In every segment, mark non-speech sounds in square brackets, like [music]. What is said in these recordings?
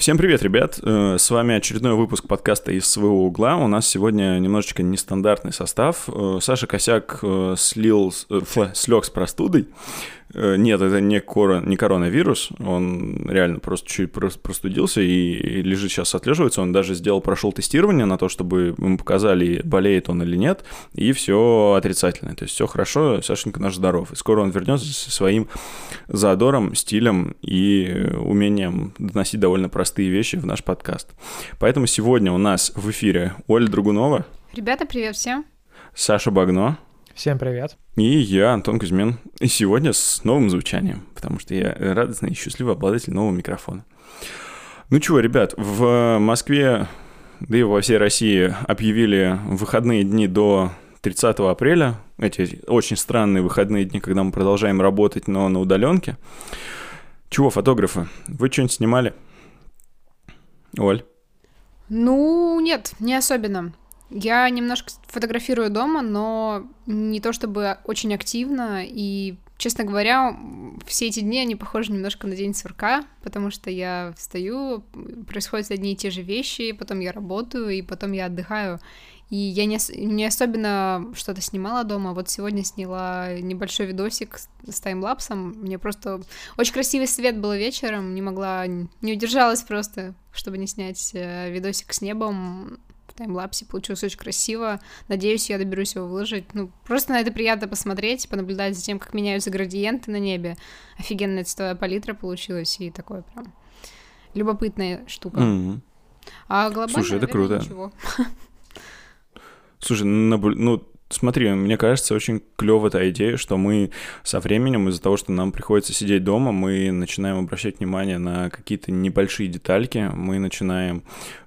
Всем привет, ребят! Э, с вами очередной выпуск подкаста «Из своего угла». У нас сегодня немножечко нестандартный состав. Э, Саша Косяк э, слил, слег с простудой. Э, нет, это не, кора, не коронавирус, он реально просто чуть простудился и лежит сейчас отлеживается. Он даже сделал, прошел тестирование на то, чтобы ему показали, болеет он или нет, и все отрицательно. То есть все хорошо, Сашенька наш здоров. И скоро он вернется со своим задором, стилем и умением доносить довольно простые вещи в наш подкаст. Поэтому сегодня у нас в эфире Оля Другунова. Ребята, привет всем. Саша Багно. Всем привет. И я, Антон Кузьмин. И сегодня с новым звучанием, потому что я радостный и счастливый обладатель нового микрофона. Ну чего, ребят, в Москве, да и во всей России объявили выходные дни до 30 апреля. Эти очень странные выходные дни, когда мы продолжаем работать, но на удаленке. Чего, фотографы, вы что-нибудь снимали? Оль? Ну, нет, не особенно. Я немножко фотографирую дома, но не то чтобы очень активно, и, честно говоря, все эти дни, они похожи немножко на день сурка, потому что я встаю, происходят одни и те же вещи, потом я работаю, и потом я отдыхаю. И я не, не особенно что-то снимала дома. Вот сегодня сняла небольшой видосик с таймлапсом. Мне просто очень красивый свет был вечером. Не могла, не удержалась просто, чтобы не снять э, видосик с небом таймлапсе, получилось очень красиво. Надеюсь, я доберусь его выложить. Ну, просто на это приятно посмотреть, понаблюдать за тем, как меняются градиенты на небе. Офигенная цветовая палитра получилась, и такое прям любопытная штука. Mm-hmm. А глобально, Слушай, это наверное, круто. ничего. Слушай, ну, Смотри, мне кажется, очень клевая та идея, что мы со временем, из-за того, что нам приходится сидеть дома, мы начинаем обращать внимание на какие-то небольшие детальки, мы начинаем,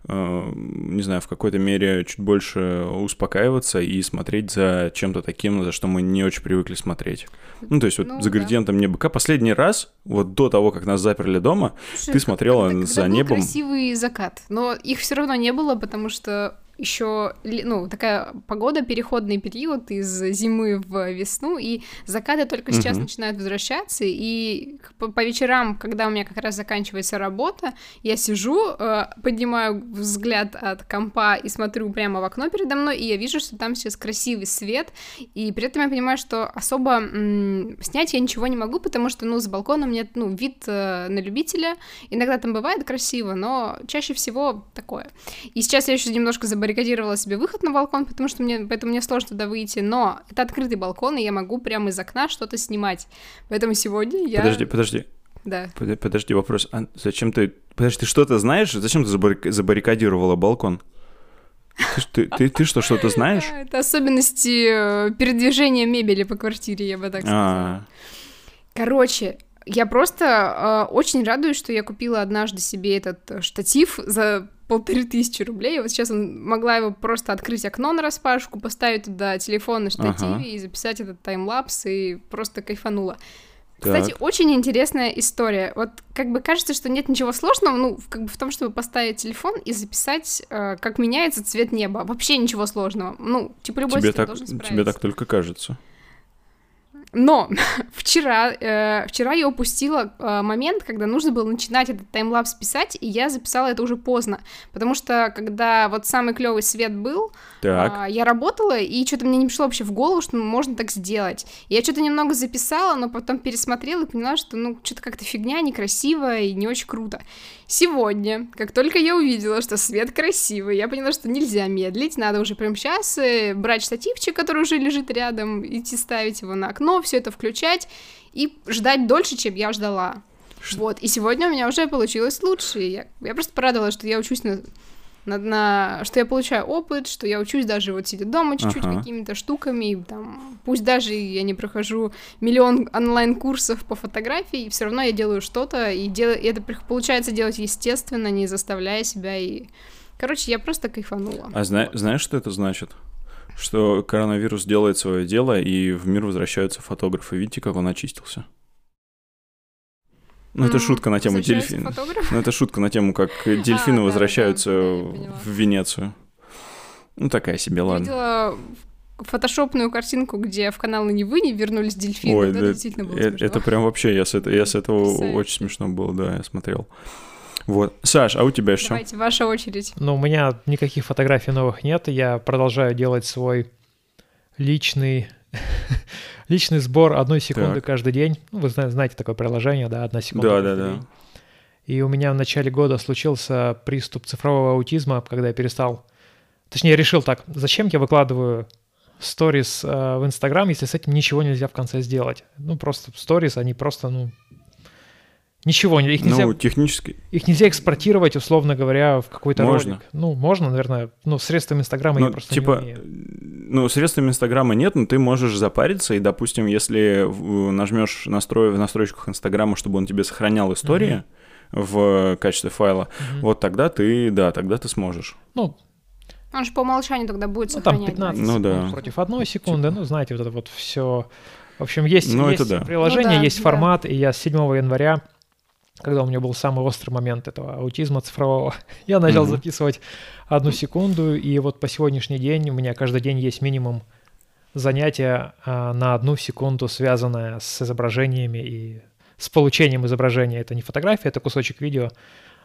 э, не знаю, в какой-то мере чуть больше успокаиваться и смотреть за чем-то таким, за что мы не очень привыкли смотреть. Ну, то есть вот Ну, за да. градиентом неба. Как последний раз, вот до того, как нас заперли дома, Слушай, ты смотрела когда- за когда был небом. красивый закат, но их все равно не было, потому что еще, ну, такая погода, переходный период из зимы в весну, и закаты только сейчас Мгм. начинают возвращаться, и по, по вечерам, когда у меня как раз заканчивается работа, я сижу, э, поднимаю взгляд от компа и смотрю прямо в окно передо мной, и я вижу, что там сейчас красивый свет, и при этом я понимаю, что особо м, снять я ничего не могу, потому что, ну, с балкона у меня, ну, вид э, на любителя, иногда там бывает красиво, но чаще всего такое. И сейчас я еще немножко забаррикадировала себе выход на балкон, потому что мне, поэтому мне сложно туда выйти, но это открытый балкон, и я могу прямо из окна что-то снимать. Поэтому сегодня я... Подожди, подожди. Да. Под- Подожди, вопрос. А зачем ты... Подожди, ты что-то знаешь? Зачем ты забаррик- забаррикадировала балкон? Ты, ты, ты, ты что, что-то знаешь? [laughs] Это особенности э, передвижения мебели по квартире, я бы так сказала. А, Короче, я просто э, очень радуюсь, что я купила однажды себе этот э, штатив за полторы тысячи рублей. Вот сейчас он могла его просто открыть окно на распашку, поставить туда телефон на штативе Ага. и записать этот таймлапс, и просто кайфанула. Кстати, так. очень интересная история. Вот как бы кажется, что нет ничего сложного, ну, как бы в том, чтобы поставить телефон и записать, э, как меняется цвет неба. Вообще ничего сложного. Ну, типа любой тебе, так, должен справиться. тебе так только кажется. Но [laughs] вчера, э, вчера я упустила э, момент, когда нужно было начинать этот таймлапс писать, и я записала это уже поздно, потому что когда вот самый клевый свет был, Так, а, я работала, и что-то мне не пришло вообще в голову, что можно так сделать. Я что-то немного записала, но потом пересмотрела и поняла, что ну что-то как-то фигня, некрасиво и не очень круто. Сегодня, как только я увидела, что свет красивый, я поняла, что нельзя медлить, надо уже прямо сейчас брать штативчик, который уже лежит рядом, идти ставить его на окно, все это включать и ждать дольше, чем я ждала. Ш- Вот, и сегодня у меня уже получилось лучше. Я, я просто порадовалась, что я учусь на, на, на- что я получаю опыт, что я учусь даже вот сидя дома чуть-чуть Ага. какими-то штуками, и там, пусть даже я не прохожу миллион онлайн-курсов по фотографии, все равно я делаю что-то, и, дел... и это получается делать естественно, не заставляя себя, и... Короче, я просто кайфанула. а зна- знаешь, что это значит? Что коронавирус делает свое дело, и в мир возвращаются фотографы. Видите, как он очистился? Ну, это шутка на тему возвращается дельфин. фотограф? Ну, это шутка на тему, как [laughs] дельфины А, да, возвращаются да, да, в Венецию. Ну, такая себе, ладно. видела фотошопную картинку, где в канал Невы не вернулись дельфины. Ой, да, это действительно было э- смешно. это прям вообще, я с, это, я с этого Потрясающе. очень смешно было, да, я смотрел. Вот. Саш, а у тебя что? Давайте, ваша очередь. Ну, у меня никаких фотографий новых нет. Я продолжаю делать свой личный [laughs] личный сбор одной секунды Так. каждый день. Ну, вы зна- знаете такое приложение, да, одна секунда. Да, каждый да, да. день. И у меня в начале года случился приступ цифрового аутизма, когда я перестал... Точнее, решил так, зачем я выкладываю сторис э, в Инстаграм, если с этим ничего нельзя в конце сделать? Ну, просто сторис, они просто, ну... Ничего, их нельзя, Ну, технически. их нельзя экспортировать, условно говоря, в какой-то Можно. ролик. Ну, можно, наверное, ну, средствами Инстаграма я Ну, просто типа, не умею. ну, средствами Инстаграма нет, но ты можешь запариться, и, допустим, если нажмешь настрой в настройках Инстаграма, чтобы он тебе сохранял истории в качестве файла, Мгм. вот тогда ты, да, тогда ты сможешь. Ну, Он же по умолчанию тогда будет Ну, там сохранять. 15 Ну, да. против одной секунды, ну, знаете, вот это вот все. В общем, есть, Ну, есть это да. приложение, Ну, да, есть да. формат, и я с 7 января, когда у меня был самый острый момент этого аутизма цифрового, [laughs] я начал записывать одну секунду, и вот по сегодняшний день у меня каждый день есть минимум занятия а, на одну секунду, связанное с изображениями и с получением изображения. Это не фотография, это кусочек видео,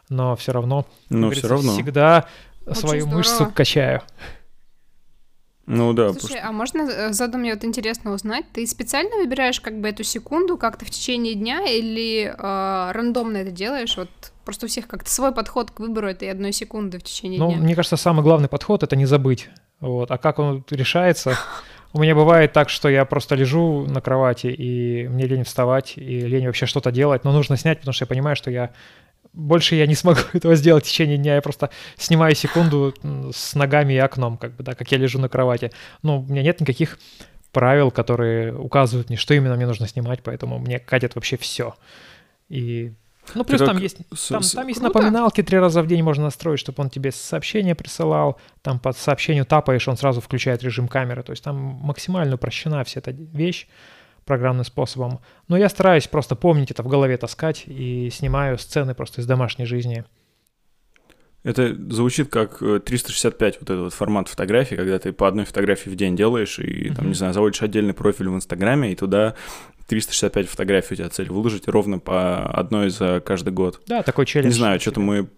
но все равно, Но все равно. всегда Очень свою мышцу здорово. качаю. Ну да, Слушай, что- а можно э, заодно мне вот интересно узнать, ты специально выбираешь как бы эту секунду как-то в течение дня или э, рандомно это делаешь? Вот просто у всех как-то свой подход к выбору этой одной секунды в течение Ну, дня. мне кажется, самый главный подход это не забыть. Вот. А как он решается? [laughs] У меня бывает так, что я просто лежу на кровати, и мне лень вставать, и лень вообще что-то делать, но нужно снять, потому что я понимаю, что я больше я не смогу [laughs] этого сделать в течение дня. Я просто снимаю секунду с ногами и окном, как бы, да, как я лежу на кровати. Ну, у меня нет никаких правил, которые указывают мне, что именно мне нужно снимать, поэтому мне катит вообще все. И ну, плюс как там есть там, с- там есть Круто. напоминалки три раза в день можно настроить, чтобы он тебе сообщение присылал. Там под сообщению тапаешь, он сразу включает режим камеры. То есть там максимально упрощена вся эта вещь программным способом. Но я стараюсь просто помнить это в голове таскать и снимаю сцены просто из домашней жизни. Это звучит как э, 365, вот этот вот формат фотографии, когда ты по одной фотографии в день делаешь, и там, не знаю, заводишь отдельный профиль в Инстаграме, и туда 365 фотографий у тебя цель выложить ровно по одной за каждый год. Да, такой челлендж. Не знаю, что-то мы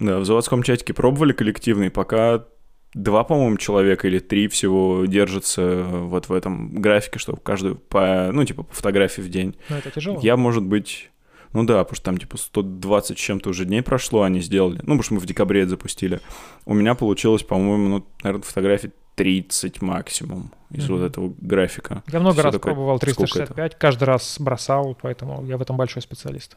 да, в заводском чатике пробовали коллективный, пока два, по-моему, человека или три всего держатся вот в этом графике, чтобы каждую по, ну, типа, по фотографии в день. Но это тяжело. Я, может быть, ну да, потому что там типа 120 с чем-то уже дней прошло, они сделали. Ну, потому что мы в декабре это запустили. У меня получилось, по-моему, ну, наверное, фотографий 30 максимум из Мгм. вот этого графика. Я много раз такое, пробовал сколько это? 365, каждый раз бросал, поэтому я в этом большой специалист.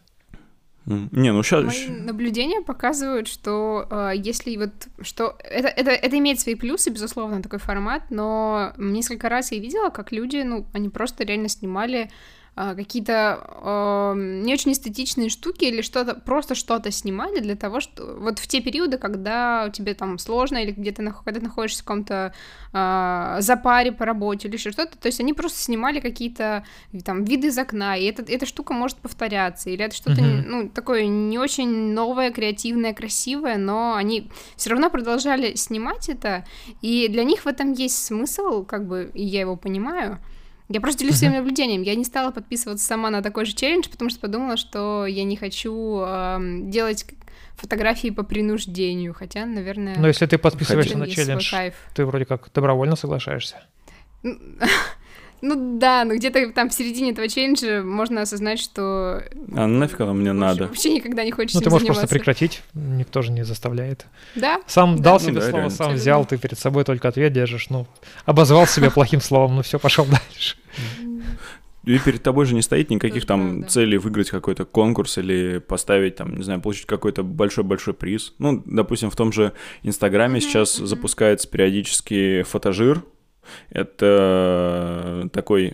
Не, ну сейчас... Мои наблюдения показывают, что э, если вот что это, это, это имеет свои плюсы, безусловно, такой формат, но несколько раз я видела, как люди, ну, они просто реально снимали какие-то э, не очень эстетичные штуки или что-то, просто что-то снимали для того, что вот в те периоды, когда тебе там сложно или где-то нах- когда ты находишься в каком-то э, запаре по работе или еще что-то, то есть они просто снимали какие-то там виды из окна, и эта, эта штука может повторяться, или это что-то, Мгм. ну, такое не очень новое, креативное, красивое, но они все равно продолжали снимать это, и для них в этом есть смысл, как бы, и я его понимаю. Я просто делюсь своим наблюдением. Я не стала подписываться сама на такой же челлендж, потому что подумала, что я не хочу эм, делать фотографии по принуждению, хотя, наверное, Но если ты подписываешься на челлендж, ты вроде как добровольно соглашаешься. [laughs] Ну да, но где-то там в середине этого челленджа можно осознать, что А нафиг оно мне вообще- надо? вообще никогда не хочешь Ну, ты можешь просто прекратить, никто же не заставляет. Да, Сам Да. дал Ну себе да, слово, реально. сам взял, ты перед собой только ответ держишь, ну, обозвал себя [laughs] плохим словом, ну все, пошел дальше. И перед тобой же не стоит никаких Тоже там правда. целей выиграть какой-то конкурс или поставить там, не знаю, получить какой-то большой-большой приз. Ну, допустим, в том же Инстаграме Мгм, сейчас мгм. запускается периодически фотожир. Это такой,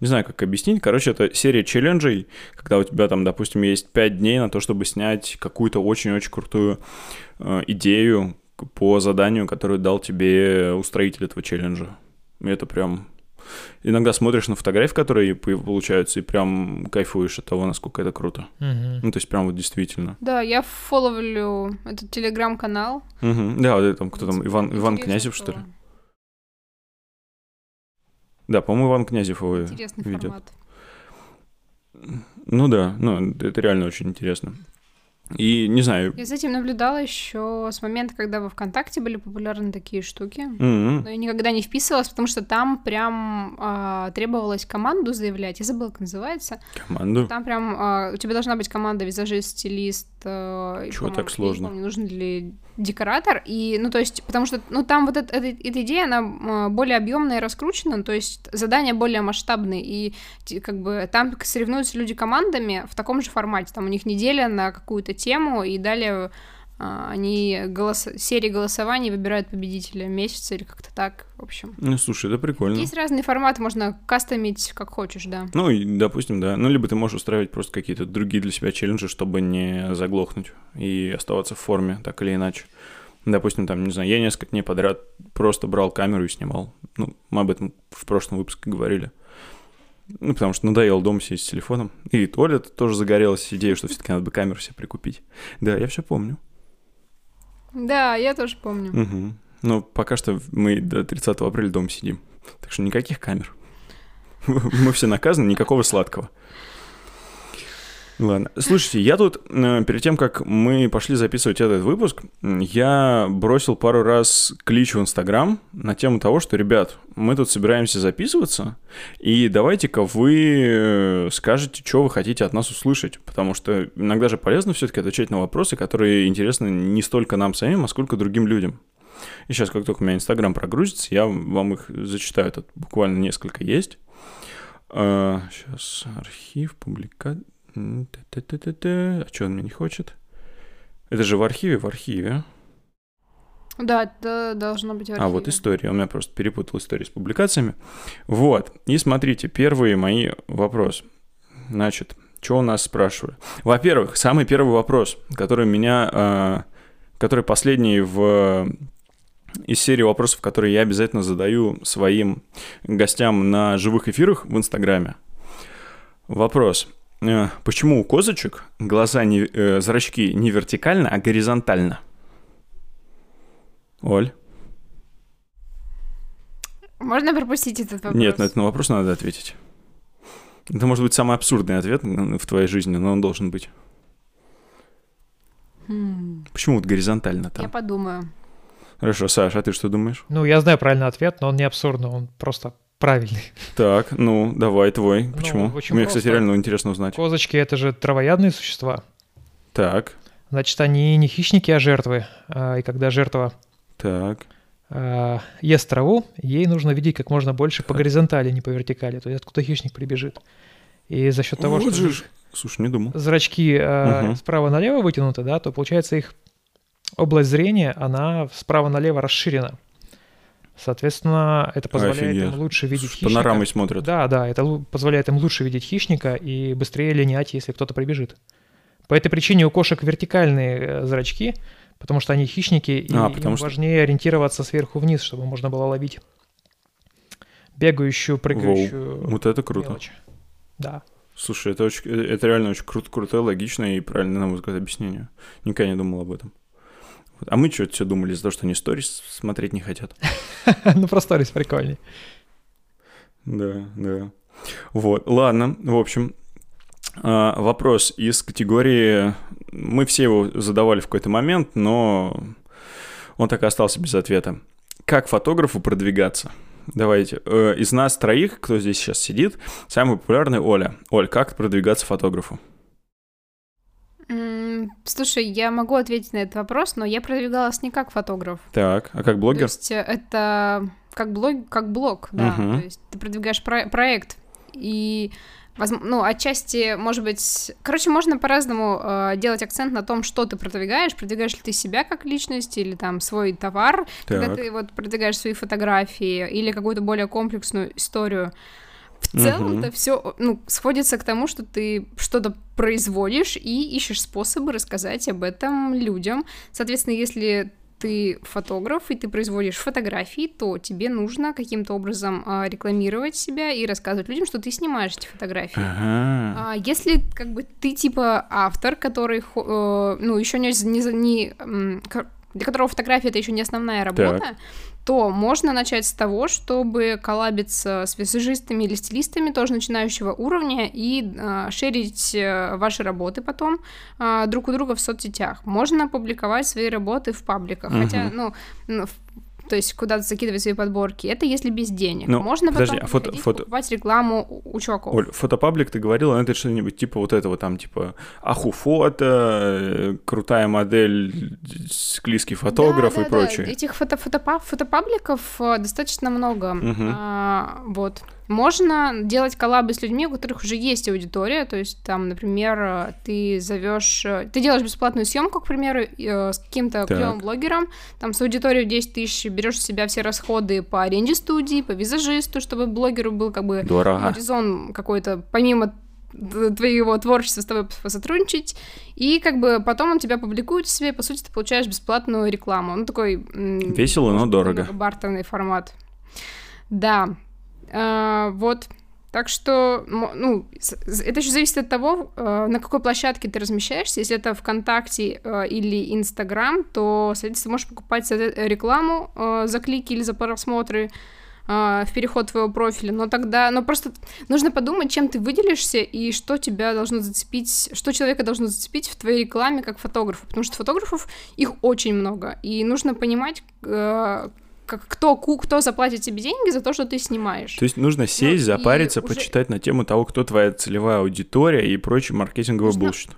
не знаю, как объяснить. Короче, это серия челленджей, когда у тебя там, допустим, есть 5 дней на то, чтобы снять какую-то очень-очень крутую э, идею по заданию, которую дал тебе устроитель этого челленджа. И это прям Иногда смотришь на фотографии, которые по- получаются, и прям кайфуешь от того, насколько это круто. Мгм. Ну, то есть прям вот действительно. да, я фоловлю этот телеграм-канал. Мгм. Да, вот это там кто там, Иван, Иван Князев, что ли? Да, по-моему, Иван Князев его Интересный ведет. формат. Ну да, ну это реально очень интересно. И не знаю. Я с этим наблюдала еще с момента, когда во ВКонтакте были популярны такие штуки. м-м, Но я никогда не вписывалась, потому что там прям а, требовалось команду заявлять. Я забыла, как называется. команду. Там прям а, у тебя должна быть команда визажист, стилист. Э, Чего так сложно? Не нужен ли декоратор. И, ну, то есть, потому что, ну, там вот эта, эта, эта идея, она более объемная и раскручена, то есть задания более масштабные. И как бы там соревнуются люди командами в таком же формате. Там у них неделя на какую-то тему, и далее они голос... серии голосований выбирают победителя месяца или как-то так, в общем. Ну, слушай, это прикольно. Есть разные форматы, можно кастомить как хочешь, да. Ну, и, допустим, да. Ну, либо ты можешь устраивать просто какие-то другие для себя челленджи, чтобы не заглохнуть и оставаться в форме, так или иначе. Допустим, там, не знаю, я несколько дней подряд просто брал камеру и снимал. Ну, мы об этом в прошлом выпуске говорили. Ну, потому что надоело дома сидеть с телефоном. И Оля тоже загорелась идеей, что все-таки надо бы камеру себе прикупить. Да, я все помню. Да, я тоже помню. Угу. Но пока что мы до 30 апреля дома сидим. Так что никаких камер. [laughs] Мы все наказаны, никакого сладкого. Ладно. Слушайте, я тут, э, перед тем, как мы пошли записывать этот выпуск, я бросил пару раз клич в Инстаграм на тему того, что, ребят, мы тут собираемся записываться, и давайте-ка вы э, скажете, что вы хотите от нас услышать, потому что иногда же полезно все-таки отвечать на вопросы, которые интересны не столько нам самим, а сколько другим людям. И сейчас, как только у меня Инстаграм прогрузится, я вам их зачитаю. Тут буквально несколько есть. Сейчас архив, публика... А что он мне не хочет? Это же в архиве, в архиве. Да, это должно быть в А, вот архиве. история. У меня просто перепутал историю с публикациями. Вот. И смотрите, первые мои вопросы. Значит, что у нас спрашивали? Во-первых, самый первый вопрос, который меня... э, который последний в из серии вопросов, которые я обязательно задаю своим гостям на живых эфирах в Инстаграме. Вопрос. Э, Почему у козочек глаза, не, э, зрачки не вертикально, а горизонтально? Оль? Можно пропустить этот вопрос? Нет, на этот вопрос надо ответить. Это может быть самый абсурдный ответ в твоей жизни, но он должен быть. Хм, Почему вот горизонтально Я там? подумаю. Хорошо, Саша, а ты что думаешь? Ну, я знаю правильный ответ, но он не абсурдный, он просто правильный. Так, ну, давай твой. Почему? очень Мне, кстати, просто. реально интересно узнать. Козочки — это же травоядные существа. Так, Значит, они не хищники, а жертвы. А, И когда жертва так. а, ест траву, ей нужно видеть как можно больше по горизонтали, не по вертикали. То есть откуда хищник прибежит. И за счет того, Вот что же. Слушай, не думал. зрачки Мгм. справа налево вытянуты, да, то получается их область зрения, она справа налево расширена. Соответственно, это позволяет Офигеть. им лучше видеть С хищника. Панорамой смотрят. Да, да, это позволяет им лучше видеть хищника и быстрее линять, если кто-то прибежит. По этой причине у кошек вертикальные э, зрачки, потому что они хищники, и А, им что- важнее ориентироваться сверху вниз, чтобы можно было ловить бегающую, прыгающую Вот это круто. мелочь. Да. Слушай, это, очень, э, это реально очень круто, крутое, логичное и правильное, на мой взгляд, объяснение. Никогда не думал об этом. А мы что-то все думали из-за того, что они сторис смотреть не хотят. [laughs] ну, про сторис прикольней. Да, да. Вот, ладно, в общем, а, вопрос из категории... Мы все его задавали в какой-то момент, но он так и остался без ответа. Как фотографу продвигаться? Давайте. Э, Из нас троих, кто здесь сейчас сидит, самый популярный Оля. Оль, как продвигаться фотографу? М, Слушай, я могу ответить на этот вопрос, но я продвигалась не как фотограф. Так, а как То блогер? есть э, это как блог, как блог, да. Мгм. То есть ты продвигаешь про- проект и ну, отчасти, может быть... Короче, можно по-разному э, делать акцент на том, что ты продвигаешь. Продвигаешь ли ты себя как личность или там свой товар, когда Так. ты вот продвигаешь свои фотографии или какую-то более комплексную историю. В целом Мгм. это все ну, сходится к тому, что ты что-то производишь и ищешь способы рассказать об этом людям. Соответственно, если ты фотограф и ты производишь фотографии, то тебе нужно каким-то образом а, рекламировать себя и рассказывать людям, что ты снимаешь эти фотографии. Ага. А если как бы ты типа автор, который, э, ну, еще не, не, не, для которого фотография это еще не основная работа, то можно начать с того, чтобы коллабиться с визажистами или стилистами тоже начинающего уровня и э, шерить ваши работы потом э, друг у друга в соцсетях. Можно публиковать свои работы в пабликах, угу. хотя, ну, ну то есть куда-то закидывать свои подборки. Это если без денег. Ну, Можно подожди, потом а фото, фото... покупать рекламу у чуваков. Оль, фотопаблик ты говорила, это что-нибудь типа вот этого там, типа Аху фото, э, крутая модель, склизкий фотограф да, и да, прочее. Да. Этих фото фотопа фотопабликов э, достаточно много. Угу. А, вот. Можно делать коллабы с людьми, у которых уже есть аудитория, то есть там, например, ты зовешь, ты делаешь бесплатную съемку, к примеру, э, с каким-то клевым блогером, там с аудиторией в 10 тысяч берешь в себя все расходы по аренде студии, по визажисту, чтобы блогеру был как бы Дорого. какой-то, помимо твоего творчества с тобой посотрудничать, и как бы потом он тебя публикует себе, и, по сути, ты получаешь бесплатную рекламу. Ну, такой... Весело, но дорого. Бартерный формат. Да, а, вот. Так что, ну, это еще зависит от того, э, на какой площадке ты размещаешься. Если это ВКонтакте э, или Инстаграм, то, соответственно, можешь покупать рекламу э, за клики или за просмотры в переход твоего профиля, но тогда, но просто нужно подумать, чем ты выделишься и что тебя должно зацепить, что человека должно зацепить в твоей рекламе как фотографа, потому что фотографов их очень много, и нужно понимать, как кто, кто заплатит тебе деньги за то, что ты снимаешь. То есть нужно сесть, ну, запариться, уже... почитать на тему того, кто твоя целевая аудитория и прочий маркетинговый нужно... bullshit.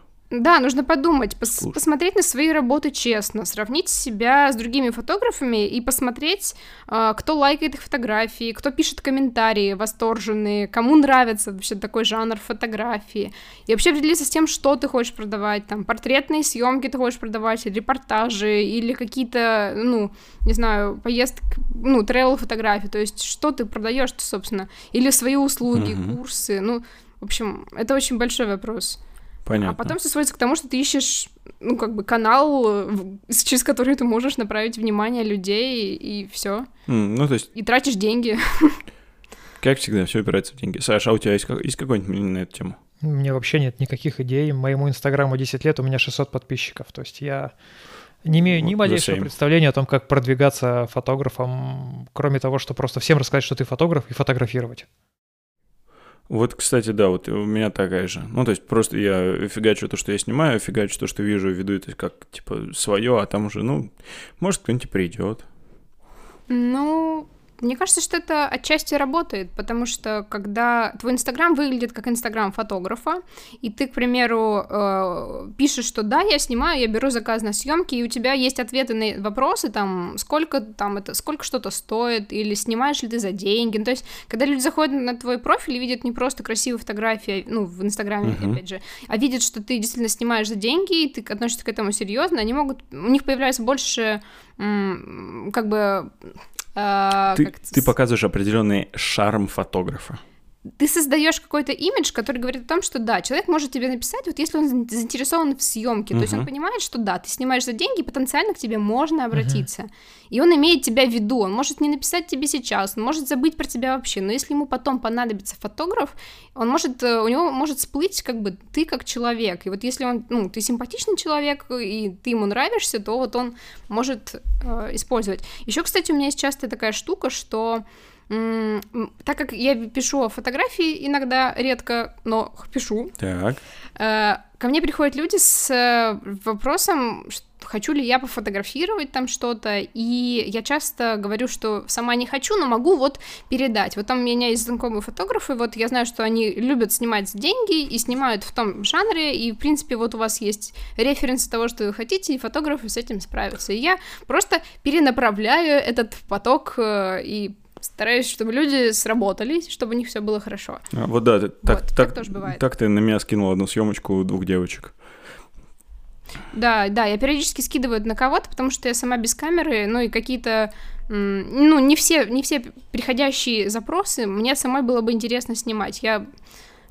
Да, нужно подумать, пос- посмотреть на свои работы честно, сравнить себя с другими фотографами и посмотреть, э, кто лайкает их фотографии, кто пишет комментарии восторженные, кому нравится вообще такой жанр фотографии. И вообще определиться с тем, что ты хочешь продавать, там, портретные съемки ты хочешь продавать, репортажи, или какие-то, ну, не знаю, поездки, ну, travel фотографии, то есть что ты продаешь, собственно, или свои услуги, mm-hmm. курсы, ну, в общем, это очень большой вопрос. Понятно. А потом все сводится к тому, что ты ищешь, ну, как бы канал, через который ты можешь направить внимание людей, и все. Mm, ну, то есть... И тратишь деньги. Как всегда, все упирается в деньги. Саша, а у тебя есть, есть какой-нибудь мнение на эту тему? У меня вообще нет никаких идей. Моему инстаграму 10 лет, у меня 600 подписчиков. То есть я не имею ни малейшего представления о том, как продвигаться фотографом, кроме того, что просто всем рассказать, что ты фотограф, и фотографировать. Вот, кстати, да, вот у меня такая же. Ну, то есть просто я фигачу то, что я снимаю, фигачу то, что вижу, веду это как, типа, свое, а там уже, ну, может, кто-нибудь придет. Ну, мне кажется, что это отчасти работает, потому что когда твой Инстаграм выглядит как Инстаграм фотографа, и ты, к примеру, э, пишешь, что да, я снимаю, я беру заказ на съемки, и у тебя есть ответы на вопросы, там, сколько там это, сколько что-то стоит, или снимаешь ли ты за деньги. Ну, то есть, когда люди заходят на твой профиль и видят не просто красивые фотографии, ну, в Инстаграме, uh-huh. опять же, а видят, что ты действительно снимаешь за деньги, и ты относишься к этому серьезно, они могут, у них появляется больше, как бы ты, ты показываешь определенный шарм фотографа ты создаешь какой-то имидж, который говорит о том, что да, человек может тебе написать, вот если он заинтересован в съемке, uh-huh. то есть он понимает, что да, ты снимаешь за деньги, потенциально к тебе можно обратиться. Uh-huh. И он имеет тебя в виду, он может не написать тебе сейчас, он может забыть про тебя вообще, но если ему потом понадобится фотограф, он может, э, у него может всплыть как бы ты как человек. И вот если он, ну, ты симпатичный человек, и ты ему нравишься, то вот он может э, использовать. Еще, кстати, у меня есть часто такая штука, что так как я пишу фотографии иногда, редко, но пишу. Так. Э, ко мне приходят люди с э, вопросом, хочу ли я пофотографировать там что-то, и я часто говорю, что сама не хочу, но могу вот передать. Вот там у меня есть знакомые фотографы, вот я знаю, что они любят снимать деньги и снимают в том жанре, и, в принципе, вот у вас есть референсы того, что вы хотите, и фотографы с этим справятся. И я просто перенаправляю этот поток э, и стараюсь, чтобы люди сработались, чтобы у них все было хорошо. А, вот да, вот, так, так, тоже бывает. так ты на меня скинул одну съемочку двух девочек. Да, да, я периодически скидываю на кого-то, потому что я сама без камеры, ну и какие-то, ну не все, не все приходящие запросы мне самой было бы интересно снимать. Я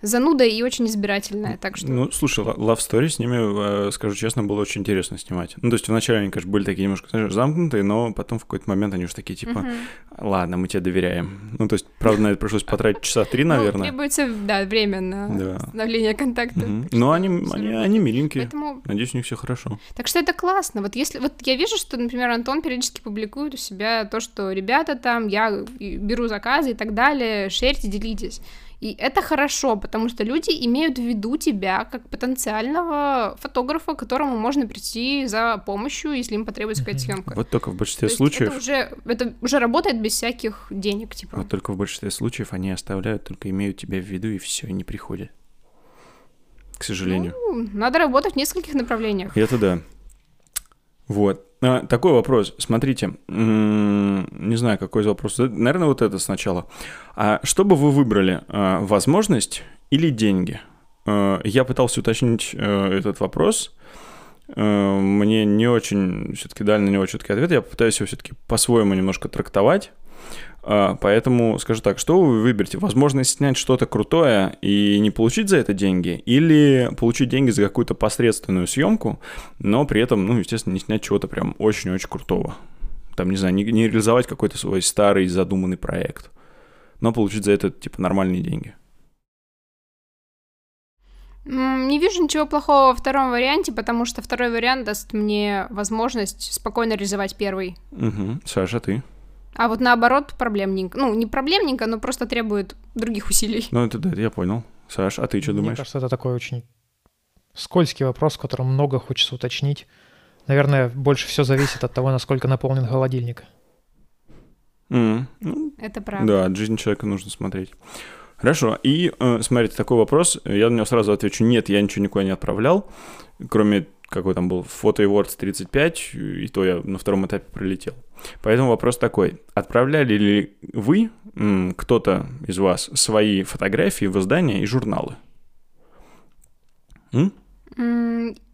зануда и очень избирательная, так что... Ну, слушай, Love Story с ними, э, скажу честно, было очень интересно снимать. Ну, то есть вначале они, конечно, были такие немножко, знаешь, замкнутые, но потом в какой-то момент они уже такие, типа, Мгм. ладно, мы тебе доверяем. Ну, то есть, правда, на это пришлось потратить часа три, Ну, наверное. требуется, да, время на Да. установление контакта. Но что они, они, они миленькие. Поэтому Надеюсь, у них все хорошо. Так что это классно. Вот если вот я вижу, что, например, Антон периодически публикует у себя то, что ребята там, я беру заказы и так далее, шерьте, делитесь. И это хорошо, потому что люди имеют в виду тебя как потенциального фотографа, к которому можно прийти за помощью, если им потребуется какая-то съемка. Вот только в То большинстве есть случаев, это уже, это уже работает без всяких денег, типа. вот только в большинстве случаев они оставляют, только имеют тебя в виду, и все, и не приходят. К сожалению. Ну, надо работать в нескольких направлениях. Это да. Вот. А, такой вопрос. Смотрите, не знаю, какой из вопросов. Наверное, вот это сначала. А что бы вы выбрали? а, возможность или деньги? А, я пытался уточнить э, этот вопрос. Э, Мне не очень все-таки дали на него четкий ответ. Я пытаюсь его все-таки по-своему немножко трактовать. А, Поэтому скажу так, что вы выберете? Возможность снять что-то крутое и не получить за это деньги? Или получить деньги за какую-то посредственную съемку, но при этом, ну, естественно, не снять чего-то прям очень-очень крутого? Там, не знаю, не, не реализовать какой-то свой старый задуманный проект, но получить за это, типа, нормальные деньги. М, Не вижу ничего плохого во втором варианте, потому что второй вариант даст мне возможность спокойно реализовать первый. Угу. Саша, ты? А вот наоборот, проблемненько. Ну, не проблемненько, но просто требует других усилий. Ну, это да, я понял. Саш, а ты что Мне думаешь? кажется, это такой очень скользкий вопрос, в котором много хочется уточнить. Наверное, больше все зависит от того, насколько наполнен холодильник. М, ну, Это правда. Да, от жизни человека нужно смотреть. Хорошо, и э, смотрите, такой вопрос, я на него сразу отвечу, нет, я ничего никуда не отправлял, кроме, какой там был, фото Awards 35, и то я на втором этапе прилетел. Поэтому вопрос такой, отправляли ли вы, кто-то из вас, свои фотографии в издания и журналы? М?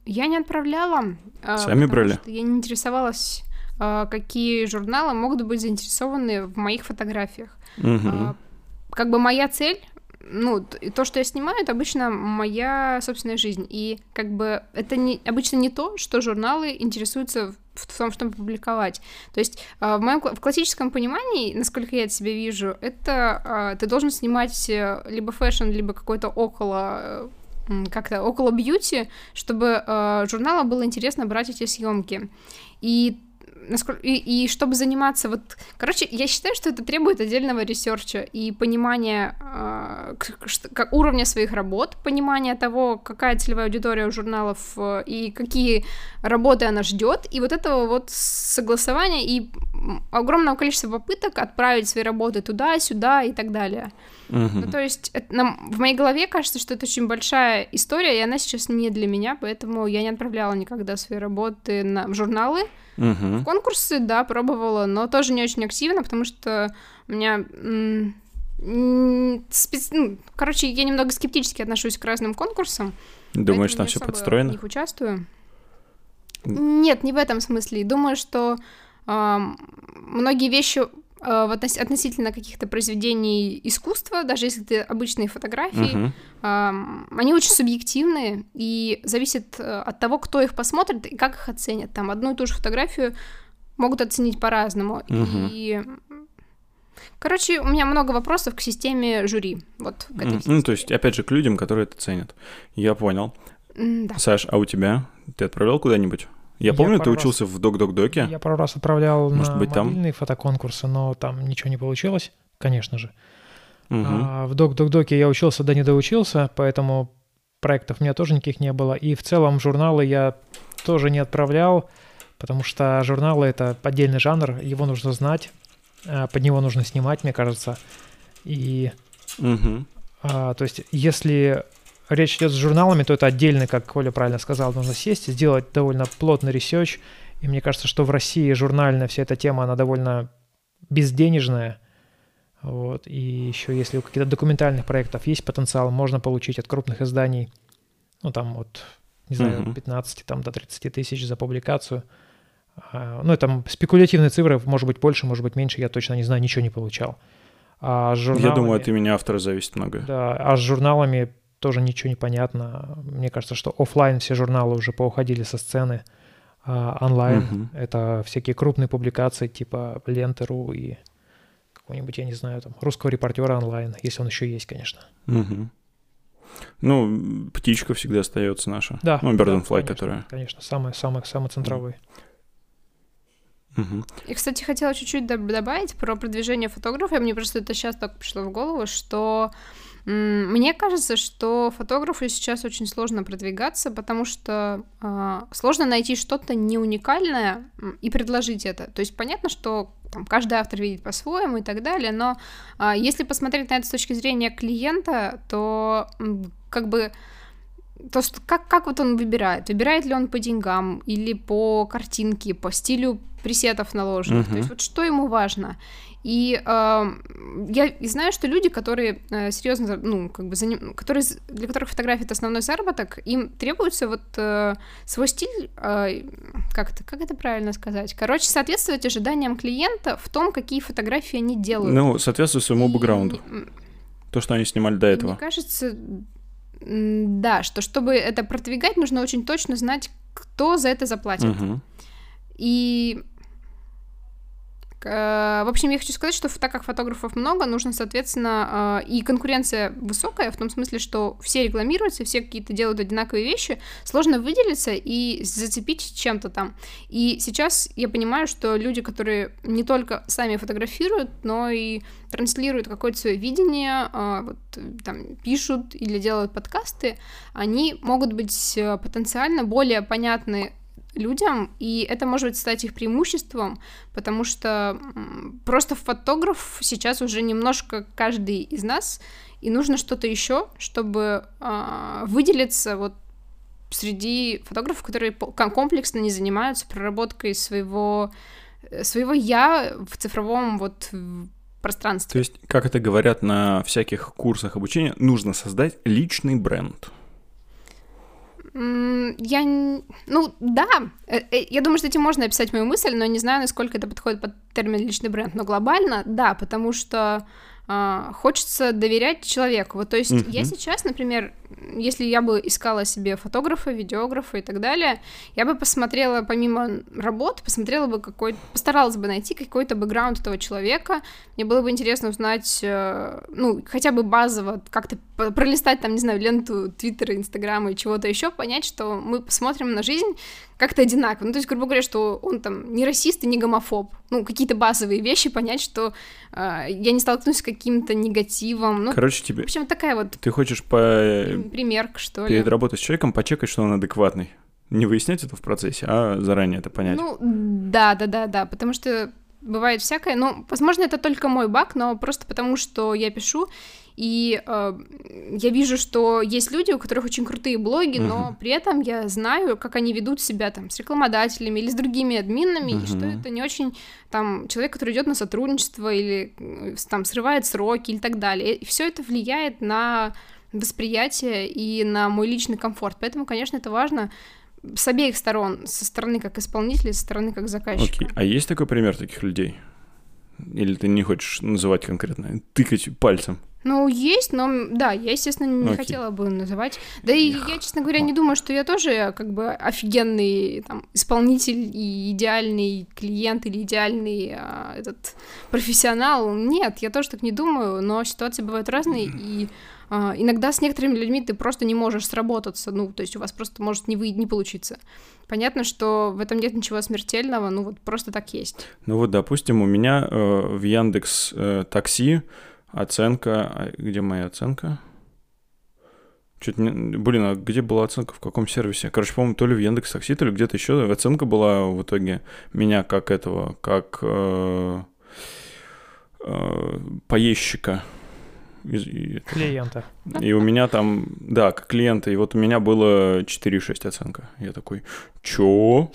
Я не отправляла. а, Сами брали? что я не интересовалась, а, какие журналы могут быть заинтересованы в моих фотографиях. А, Как бы моя цель, ну, то, что я снимаю, это обычно моя собственная жизнь. И как бы это не, обычно не то, что журналы интересуются в, в том, чтобы публиковать. То есть а, в моем в классическом понимании, насколько я это себе вижу, это а, ты должен снимать э, либо fashion, либо какой-то около э, как-то около beauty, чтобы э, журналу было интересно брать эти съемки. И насколько и, и чтобы заниматься вот короче я считаю что это требует отдельного research а и понимания э, что- как уровня своих работ понимания того какая целевая аудитория у журналов э, и какие работы она ждет. И вот этого вот согласования и огромного количества попыток отправить свои работы туда сюда и так далее Мгм. ну, то есть это нам- в моей голове кажется, что это очень большая история, и она сейчас не для меня, поэтому я не отправляла никогда свои работы на, в журналы. Мгм. В конкурсы, да, пробовала, но тоже не очень активно, потому что у меня... м, м, спец- ну, короче, я немного скептически отношусь к разным конкурсам. Думаешь, там все особо В подстроено? них участвую. Нет, не в этом смысле. Думаю, что ам, многие вещи относительно каких-то произведений искусства, даже если это обычные фотографии, ам, они очень субъективные и зависит э, от того, кто их посмотрит и как их оценят. Там одну и ту же фотографию могут оценить по-разному. Мгм. И Короче, у меня много вопросов к системе жюри. Вот к этой Ну, то есть, опять же, к людям, которые это ценят. Я понял. Да. Саш, а у тебя? Ты отправлял куда-нибудь? Я Я помню, ты раз- учился в Док-Док-Доке. Я пару раз отправлял Может на быть, там? мобильные фотоконкурсы, но там ничего не получилось, конечно же. Мгм. А в Док-Док-Доке я учился, да не доучился, поэтому проектов у меня тоже никаких не было. И в целом журналы я тоже не отправлял, потому что журналы — это отдельный жанр, его нужно знать, а, под него нужно снимать, мне кажется. И Мгм. а, то есть, если речь идет с журналами, то это отдельно, как Коля правильно сказал, нужно сесть и сделать довольно плотный research. И мне кажется, что в России журнальная вся эта тема, она довольно безденежная. Вот. И еще если у каких-то документальных проектов есть потенциал, можно получить от крупных изданий, ну там от, не знаю, от 15 там, до 30 тысяч за публикацию. А, Ну, это спекулятивные цифры, может быть больше, может быть меньше, я точно не знаю, ничего не получал. А с Я думаю, журналами- от имени автора зависит многое. да, а с журналами тоже ничего не понятно. Мне кажется, что офлайн все журналы уже поуходили со сцены, а онлайн Мгм. это всякие крупные публикации типа Ленты.ру и какого-нибудь, я не знаю, там, русского репортера онлайн, если он еще есть, конечно. Мгм. Ну, птичка всегда остается наша. Да. Ну, Bird да, and Fly, конечно, которая. Конечно, самый, самый, самый центровой. Мгм. И, кстати, хотела чуть-чуть доб- добавить про продвижение фотографа. Мне просто это сейчас только пришло в голову, что мне кажется, что фотографу сейчас очень сложно продвигаться, потому что а, сложно найти что-то не уникальное и предложить это. То есть понятно, что там, каждый автор видит по-своему и так далее, но а, если посмотреть на это с точки зрения клиента, то как бы то, что, как, как вот он выбирает? Выбирает ли он по деньгам или по картинке, по стилю пресетов наложенных? Мгм. То есть вот что ему важно? И э, я знаю, что люди, которые э, серьезно, ну, как бы, заним- которые, для которых фотография это основной заработок, им требуется вот э, свой стиль, э, как это, как это правильно сказать? Короче, соответствовать ожиданиям клиента в том, какие фотографии они делают. Ну, соответствует своему бэкграунду. То, что они снимали до мне этого. кажется, м, да, что чтобы это продвигать, нужно очень точно знать, кто за это заплатит. Мгм. И, в общем, я хочу сказать, что так как фотографов много, нужно, соответственно, э, и конкуренция высокая, в том смысле, что все рекламируются, все какие-то делают одинаковые вещи, сложно выделиться и зацепить чем-то там. И сейчас я понимаю, что люди, которые не только сами фотографируют, но и транслируют какое-то свое видение, э, вот, э, там, пишут или делают подкасты, они могут быть э, потенциально более понятны людям, и это может стать их преимуществом, потому что просто фотограф сейчас уже немножко каждый из нас, и нужно что-то еще, чтобы а, выделиться вот среди фотографов, которые комплексно не занимаются проработкой своего э, своего я в цифровом вот в То пространстве. есть, как это говорят на всяких курсах обучения, нужно создать личный бренд. Я, ну да, Э, э, я думаю, что этим можно описать мою мысль, но не знаю, насколько это подходит под термин личный бренд, но глобально, да, потому что а, хочется доверять человеку. Вот, то есть я Мгм. сейчас, например, если я бы искала себе фотографа, видеографа и так далее, я бы посмотрела помимо работы, посмотрела бы какой, постаралась бы найти какой-то бэкграунд этого человека. Мне было бы интересно узнать, э, ну хотя бы базово как-то пролистать там, не знаю, ленту Твиттера, Инстаграма и чего-то еще, понять, что мы посмотрим на жизнь как-то одинаково. Ну, то есть, грубо говоря, что он там не расист и не гомофоб. Ну, какие-то базовые вещи, понять, что э, я не столкнусь с каким-то негативом. Ну, Короче, в тебе... общем, такая вот Ты хочешь по... прим- примерка, что ли. перед работой с человеком почекать, что он адекватный. Не выяснять это в процессе, а заранее это понять. Ну, да, да, да, да, потому что бывает всякое. Ну, возможно, это только мой баг, но просто потому, что я пишу, и э, я вижу, что есть люди, у которых очень крутые блоги, но Мгм. при этом я знаю, как они ведут себя там с рекламодателями или с другими админами, и что это не очень там человек, который идет на сотрудничество или э, там срывает сроки или так далее. И все это влияет на восприятие и на мой личный комфорт. Поэтому, конечно, это важно с обеих сторон, со стороны как исполнителя, со стороны как заказчика. Окей. А есть такой пример таких людей? Или ты не хочешь называть конкретно? Тыкать пальцем? Ну, есть, но да, я, естественно, не Окей. хотела бы называть. Да и я, честно говоря, не думаю, что я тоже как бы офигенный там, исполнитель и идеальный клиент или идеальный а, этот профессионал. Нет, я тоже так не думаю, но ситуации бывают разные, и а, иногда с некоторыми людьми ты просто не можешь сработаться, ну, то есть у вас просто может не, вы, не получиться. Понятно, что в этом нет ничего смертельного, ну вот просто так есть. Ну вот, допустим, у меня э, в Яндекс э, Такси оценка... а Где моя оценка? Чуть не... Блин, а где была оценка, в каком сервисе? Короче, по-моему, то ли в Яндекс Такси, то ли где-то еще оценка была в итоге меня как этого, как э, э, поездчика. Из- и- клиента. И у меня там, да, как клиента, и вот у меня было 4,6 оценка. Я такой, чё?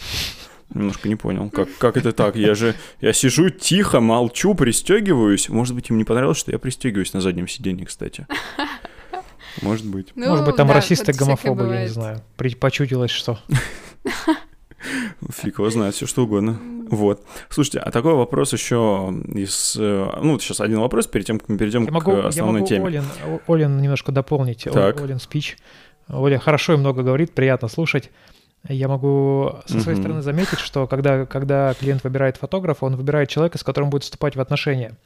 Немножко не понял, как, как это так? Я же, я сижу тихо, молчу, пристегиваюсь. Может быть, им не понравилось, что я пристегиваюсь на заднем сиденье, кстати. Может быть. Ну, Может быть, там да, расисты, гомофобы, я не знаю. При- Почудилось, что. Фиг его знает, все что угодно. Вот. Слушайте, а такой вопрос еще из... э, Ну, сейчас один вопрос перед тем, как мы перейдем Я могу, к основной я могу теме. Олин, Олин немножко дополнить. Так. Олин спич. Оля хорошо и много говорит, приятно слушать. Я могу со своей стороны заметить, что когда, когда клиент выбирает фотографа, он выбирает человека, с которым будет вступать в отношения,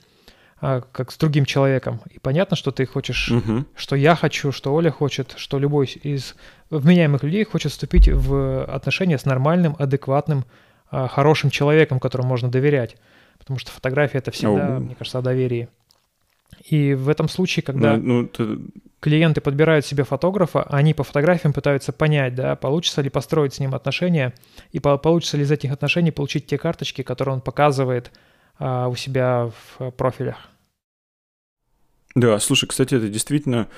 а, как с другим человеком. И понятно, что ты хочешь, что я хочу, что Оля хочет, что любой из вменяемых людей хочет вступить в отношения с нормальным, адекватным, а, хорошим человеком, которому можно доверять. Потому что фотография — это всегда, мне кажется, о доверии. И в этом случае, когда Ну, ну, ты- клиенты подбирают себе фотографа, они по фотографиям пытаются понять, да, получится ли построить с ним отношения, и по- получится ли из этих отношений получить те карточки, которые он показывает а, у себя в э, профилях. Да, слушай, кстати, это действительно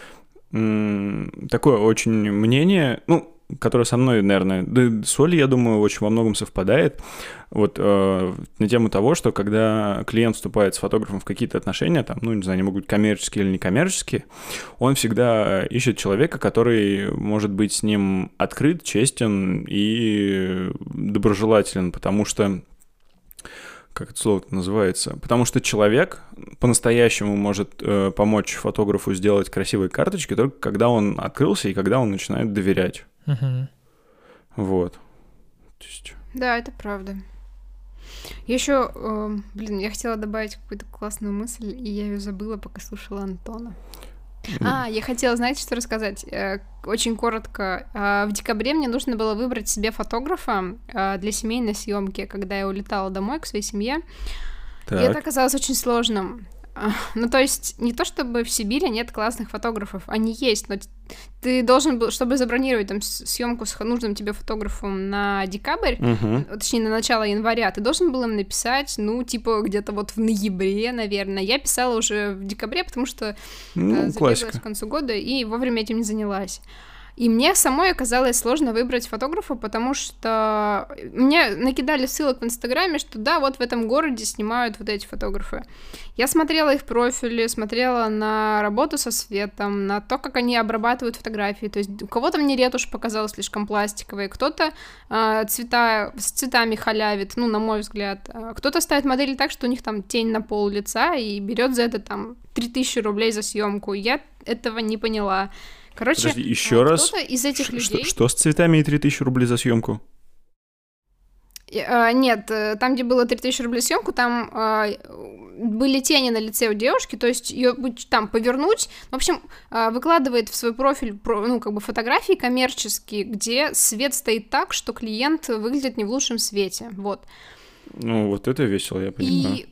такое очень мнение, ну, которое со мной, наверное, да с Олей, я думаю, очень во многом совпадает. Вот э, на тему того, что когда клиент вступает с фотографом в какие-то отношения, там, ну, не знаю, они могут быть коммерческие или некоммерческие, он всегда ищет человека, который может быть с ним открыт, честен и доброжелателен, потому что как это слово называется? Потому что человек по-настоящему может э, помочь фотографу сделать красивые карточки только когда он открылся и когда он начинает доверять. Мгм. Вот. То есть... Да, это правда. Еще, блин, я хотела добавить какую-то классную мысль, и я ее забыла, пока слушала Антона. А, я хотела, знаете, что рассказать? Э, Очень коротко. А, В декабре мне нужно было выбрать себе фотографа а, для семейной съемки, когда я улетала домой к своей семье. И это Так. оказалось очень сложным. [laughs] Ну, то есть, не то чтобы в Сибири нет классных фотографов, они есть, но ты должен был, чтобы забронировать там съемку с нужным тебе фотографом на декабрь, э, точнее, на начало января, ты должен был им написать, ну, типа, где-то вот в ноябре, наверное. Я писала уже в декабре, потому что э, Ну, забегалась классика. к концу года и вовремя этим не занялась. И мне самой оказалось сложно выбрать фотографа, потому что мне накидали ссылок в Инстаграме, что да, вот в этом городе снимают вот эти фотографы. Я смотрела их профили, смотрела на работу со светом, на то, как они обрабатывают фотографии. То есть у кого-то мне ретушь показалась слишком пластиковой, кто-то а, цвета с цветами халявит, ну, на мой взгляд. А Кто-то ставит модели так, что у них там тень на пол лица и берет за это там 3000 рублей за съемку. Я этого не поняла. Короче, Подожди, еще раз. из этих Ш- людей... Что, что с цветами и 3000 рублей за съемку? А, Нет, э, там, где было 3000 рублей съемку, там а, были тени на лице у девушки, то есть ее там повернуть. В общем, а, выкладывает в свой профиль про- ну, как бы фотографии коммерческие, где свет стоит так, что клиент выглядит не в лучшем свете. Вот. Ну, вот это весело, я понимаю. И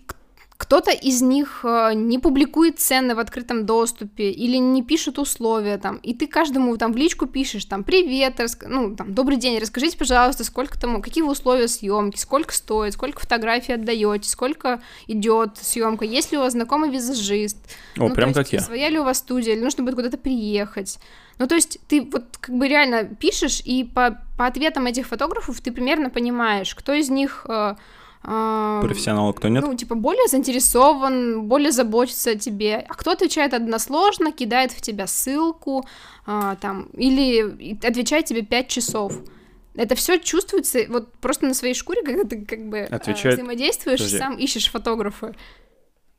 кто-то из них э, не публикует цены в открытом доступе или не пишет условия там, и ты каждому там в личку пишешь там привет, раск- ну там добрый день, расскажите, пожалуйста, сколько там, какие условия съемки, сколько стоит, сколько фотографий отдаете, сколько идет съемка, есть ли у вас знакомый визажист, О, ну, прям как я. Своя ли у вас студия, или нужно будет куда-то приехать. Ну, то есть ты вот как бы реально пишешь, и по, по ответам этих фотографов ты примерно понимаешь, кто из них... Профессионал, кто нет? ну, типа, более заинтересован, более заботится о тебе. А кто отвечает односложно, кидает в тебя ссылку, а, там, или отвечает тебе 5 часов. Это все чувствуется вот просто на своей шкуре, когда ты как бы э, Отвечает- взаимодействуешь, Подожди. сам ищешь фотографа.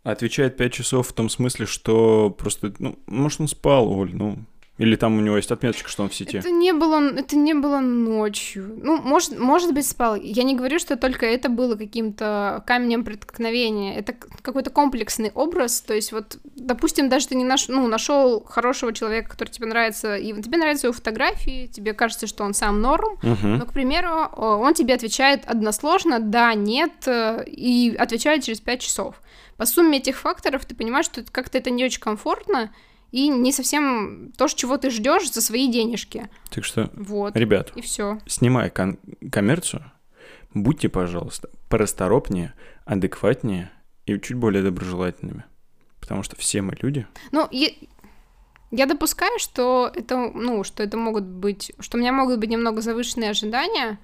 Отвечает 5 часов в том смысле, что просто, ну, может, он спал, Оль, ну... Или там у него есть отметочка, что он в сети. Это не было, это не было ночью. Ну, может, может быть, спал. Я не говорю, что только это было каким-то камнем преткновения. Это какой-то комплексный образ. То есть, вот, допустим, даже ты не наш, ну, нашел хорошего человека, который тебе нравится, и тебе нравятся его фотографии, тебе кажется, что он сам норм, Мгм. но, к примеру, он тебе отвечает односложно, да, нет, э, и отвечает через 5 часов. По сумме этих факторов ты понимаешь, что как-то это не очень комфортно и не совсем то, чего ты ждешь за свои денежки. Так что, Вот. ребят, И все. снимая кон- коммерцию, будьте, пожалуйста, порасторопнее, адекватнее и чуть более доброжелательными. Потому что все мы люди. Ну, я, я допускаю, что это, ну, что это могут быть, что у меня могут быть немного завышенные ожидания,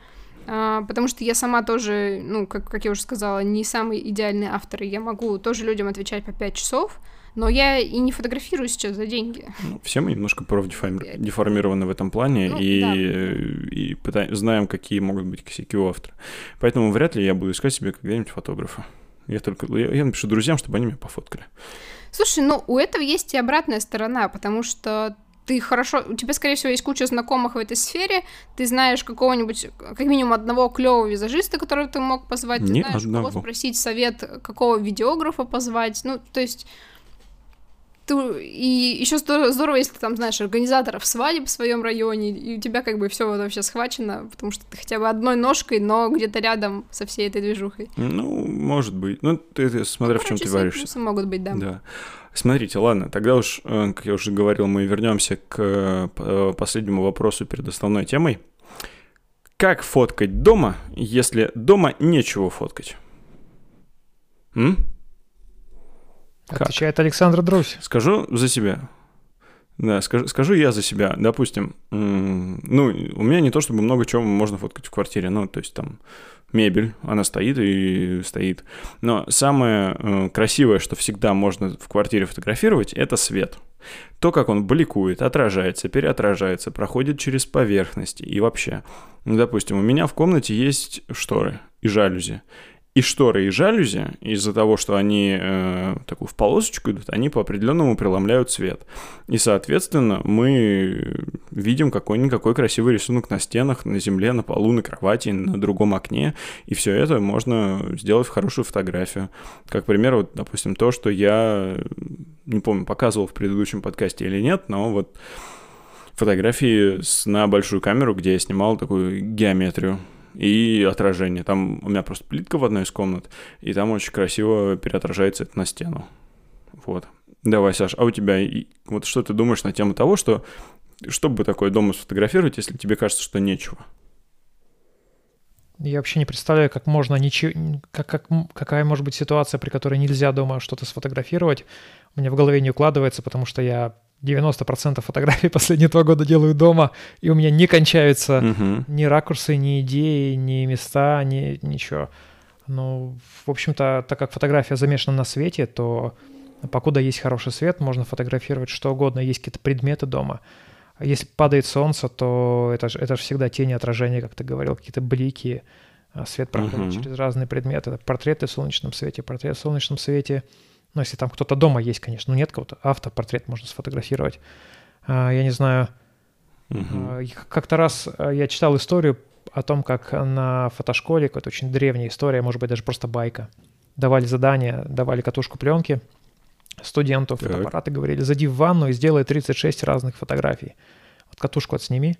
а, потому что я сама тоже, ну, как, как я уже сказала, не самый идеальный автор, и я могу тоже людям отвечать по 5 часов, Но я и не фотографирую сейчас за деньги. Ну, все мы немножко профдеформированы в этом плане ну, и, да. и пытаем, знаем, какие могут быть косяки у автора. Поэтому вряд ли я буду искать себе когда-нибудь фотографа. Я только я, я напишу друзьям, чтобы они меня пофоткали. Слушай, ну у этого есть и обратная сторона, потому что ты хорошо, у тебя, скорее всего, есть куча знакомых в этой сфере, ты знаешь какого-нибудь, как минимум, одного клевого визажиста, которого ты мог позвать, ты Не знаешь, одного. кого спросить совет, какого видеографа позвать, ну, то есть ты, и еще здорово, здорово, если ты там знаешь организаторов свадеб в своем районе, и у тебя как бы все вообще схвачено, потому что ты хотя бы одной ножкой, но где-то рядом со всей этой движухой. Ну, может быть. Ну, ты, ты смотря ну, в чем ты варишься. могут быть, да. Да. Смотрите, ладно, тогда уж, э, как я уже говорил, мы вернемся к э, последнему вопросу перед основной темой. Как фоткать дома, если дома нечего фоткать? М? Как? Отвечает Александр Друсь. Скажу за себя. Да, скажу, скажу я за себя. Допустим, ну, у меня не то чтобы много чего можно фоткать в квартире. Ну, то есть там мебель, она стоит и стоит. Но самое э, красивое, что всегда можно в квартире фотографировать, это свет. То, как он бликует, отражается, переотражается, проходит через поверхности и вообще. Ну, допустим, у меня в комнате есть шторы и жалюзи. И шторы, и жалюзи, из-за того, что они э, такую в полосочку идут, они по определенному преломляют цвет. И, соответственно, мы видим какой-никакой красивый рисунок на стенах, на земле, на полу, на кровати, на другом окне. И все это можно сделать в хорошую фотографию. Как пример, вот, допустим, то, что я, не помню, показывал в предыдущем подкасте или нет, но вот фотографии на большую камеру, где я снимал такую геометрию и отражение. Там у меня просто плитка в одной из комнат, и там очень красиво переотражается это на стену. Вот. Давай, Саш, а у тебя вот что ты думаешь на тему того, что что бы такое дома сфотографировать, если тебе кажется, что нечего? Я вообще не представляю, как можно ничего, как, как, какая может быть ситуация, при которой нельзя дома что-то сфотографировать. У меня в голове не укладывается, потому что я 90% фотографий [laughs] последние два года делаю дома, и у меня не кончаются угу. ни ракурсы, ни идеи, ни места, ни ничего. Ну, в общем-то, так как фотография замешана на свете, то покуда есть хороший свет, можно фотографировать что угодно, есть какие-то предметы дома. Если падает солнце, то это же это всегда тени отражения, как ты говорил, какие-то блики, а свет проходит uh через разные предметы. Портреты в солнечном свете, портрет в солнечном свете — ну, если там кто-то дома есть, конечно. Ну, нет кого-то. Автопортрет можно сфотографировать. А, я не знаю. Угу. Как-то раз а, я читал историю о том, как на фотошколе, какая-то очень древняя история, может быть, даже просто байка, давали задание, давали катушку пленки студенту, фотоаппараты говорили, зайди в ванну и сделай 36 разных фотографий. Вот катушку отсними.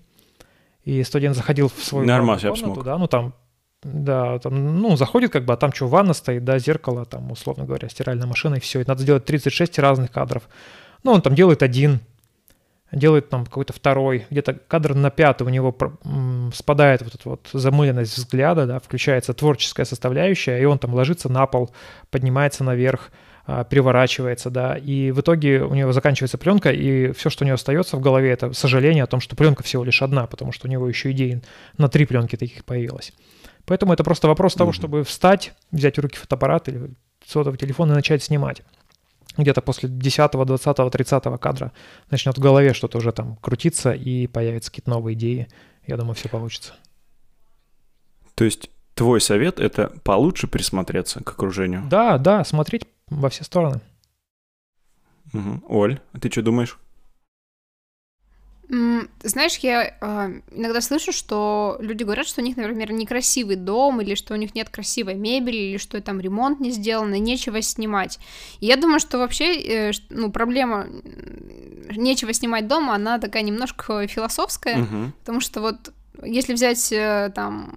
И студент заходил в свою Нормально, комнату, да, ну там да, там, ну, заходит как бы, а там что, ванна стоит, да, зеркало, там, условно говоря, стиральная машина, и все. И надо сделать 36 разных кадров. Ну, он там делает один, делает там какой-то второй, где-то кадр на пятый у него спадает вот эта вот замыленность взгляда, да, включается творческая составляющая, и он там ложится на пол, поднимается наверх, а, переворачивается, да, и в итоге у него заканчивается пленка, и все, что у него остается в голове, это сожаление о том, что пленка всего лишь одна, потому что у него еще идей на три пленки таких появилось. Поэтому это просто вопрос того, чтобы встать, взять в руки фотоаппарат или сотовый телефон и начать снимать. Где-то после 10, 20, 30 кадра начнет в голове что-то уже там крутиться и появятся какие-то новые идеи. Я думаю, все получится. То есть твой совет — это получше присмотреться к окружению? Да, да, смотреть во все стороны. Угу. Оль, а ты что думаешь? Знаешь, я э, иногда слышу, что люди говорят, что у них, например, некрасивый дом, или что у них нет красивой мебели, или что там ремонт не сделан, и нечего снимать. И я думаю, что вообще, э, ну, проблема нечего снимать дома, она такая немножко философская, угу. потому что вот если взять э, там,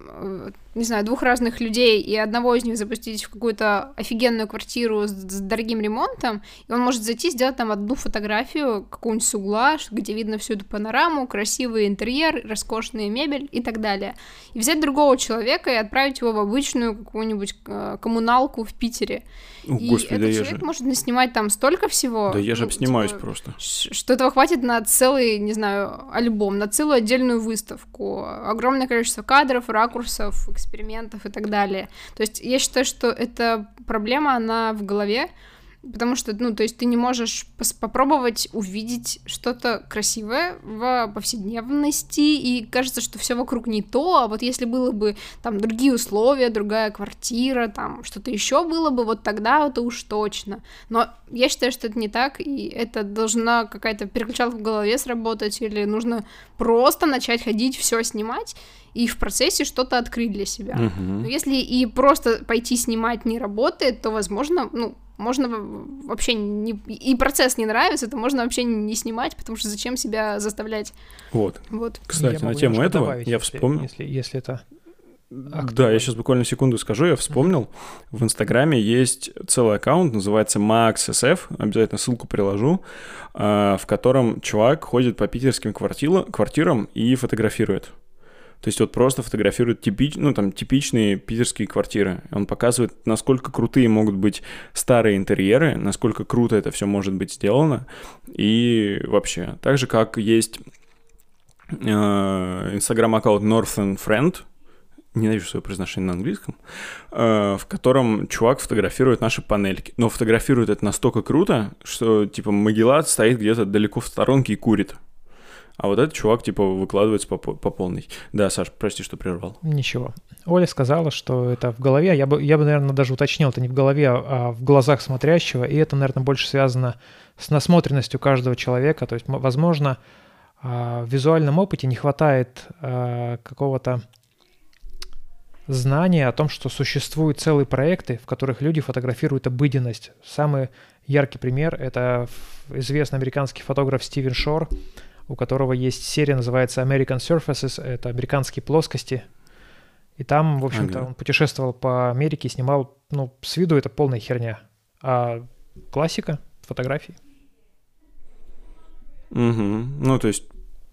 э, не знаю, двух разных людей и одного из них запустить в какую-то офигенную квартиру с, с дорогим ремонтом, и он может зайти, сделать там одну фотографию какую-нибудь с угла, где видно всю эту панораму, красивый интерьер, роскошная мебель и так далее. И взять другого человека и отправить его в обычную какую-нибудь э, коммуналку в Питере. О, и Господи, этот да человек же... может наснимать там столько всего. Да я же ну, обснимаюсь типа, просто. Что этого хватит на целый, не знаю, альбом, на целую отдельную выставку. Огромное количество кадров, ракурсов, экспериментов и так далее. То есть я считаю, что эта проблема, она в голове, Потому что, ну, то есть ты не можешь попробовать увидеть что-то красивое в повседневности, и кажется, что все вокруг не то, а вот если было бы там другие условия, другая квартира, там что-то еще было бы, вот тогда это уж точно. Но я считаю, что это не так, и это должна какая-то переключалка в голове сработать, или нужно просто начать ходить, все снимать, и в процессе что-то открыть для себя. Мгм. Но если и просто пойти снимать не работает, то, возможно, ну, можно вообще не... И процесс не нравится, то можно вообще не снимать, потому что зачем себя заставлять? Вот. Вот. Кстати, Я на тему этого добавить, я вспомнил. Если, если это... Да, актуально. я сейчас буквально секунду скажу. Я вспомнил. В Инстаграме есть целый аккаунт, называется MaxSF. Обязательно ссылку приложу. а, В котором чувак ходит по питерским квартира- квартирам и фотографирует. То есть вот просто фотографирует типич, ну, там, типичные питерские квартиры. Он показывает, насколько крутые могут быть старые интерьеры, насколько круто это все может быть сделано. И вообще, так же, как есть э, инстаграм-аккаунт Northern Friend, ненавижу свое произношение на английском, э, в котором чувак фотографирует наши панельки. Но фотографирует это настолько круто, что, типа, Магеллат стоит где-то далеко в сторонке и курит. А вот этот чувак, типа, выкладывается по, по полной. Да, Саш, прости, что прервал. Ничего. Оля сказала, что это в голове. Я бы, я бы, наверное, даже уточнил, это не в голове, а в глазах смотрящего. И это, наверное, больше связано с насмотренностью каждого человека. То есть, возможно, а, в визуальном опыте не хватает а, какого-то знания о том, что существуют целые проекты, в которых люди фотографируют обыденность. Самый яркий пример — это известный американский фотограф Стивен Шор, у которого есть серия, называется American Surfaces, это американские плоскости. И там, в общем-то, Ага. он путешествовал по Америке, снимал, ну, с виду это полная херня. А классика фотографии. Мгм. Ну, то есть,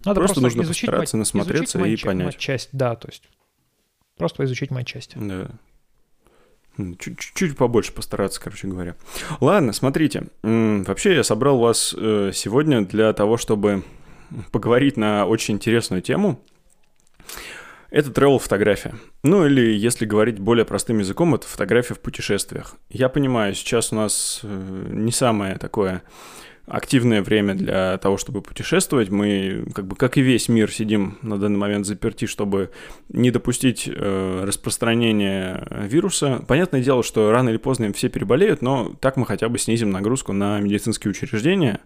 Надо Просто нужно изучить постараться мат- насмотреться изучить и понять. матчасть, да, то есть просто изучить матчасть. да. Чуть-чуть побольше постараться, короче говоря. Ладно, смотрите. Вообще я собрал вас э, сегодня для того, чтобы [laughs] поговорить на очень интересную тему. Это travel фотография. Ну или, если говорить более простым языком, это фотография в путешествиях. Я понимаю, сейчас у нас э, не самое такое активное время для того, чтобы путешествовать. Мы, как бы, как и весь мир, сидим на данный момент заперти, чтобы не допустить э, распространения вируса. Понятное дело, что рано или поздно им все переболеют, но так мы хотя бы снизим нагрузку на медицинские учреждения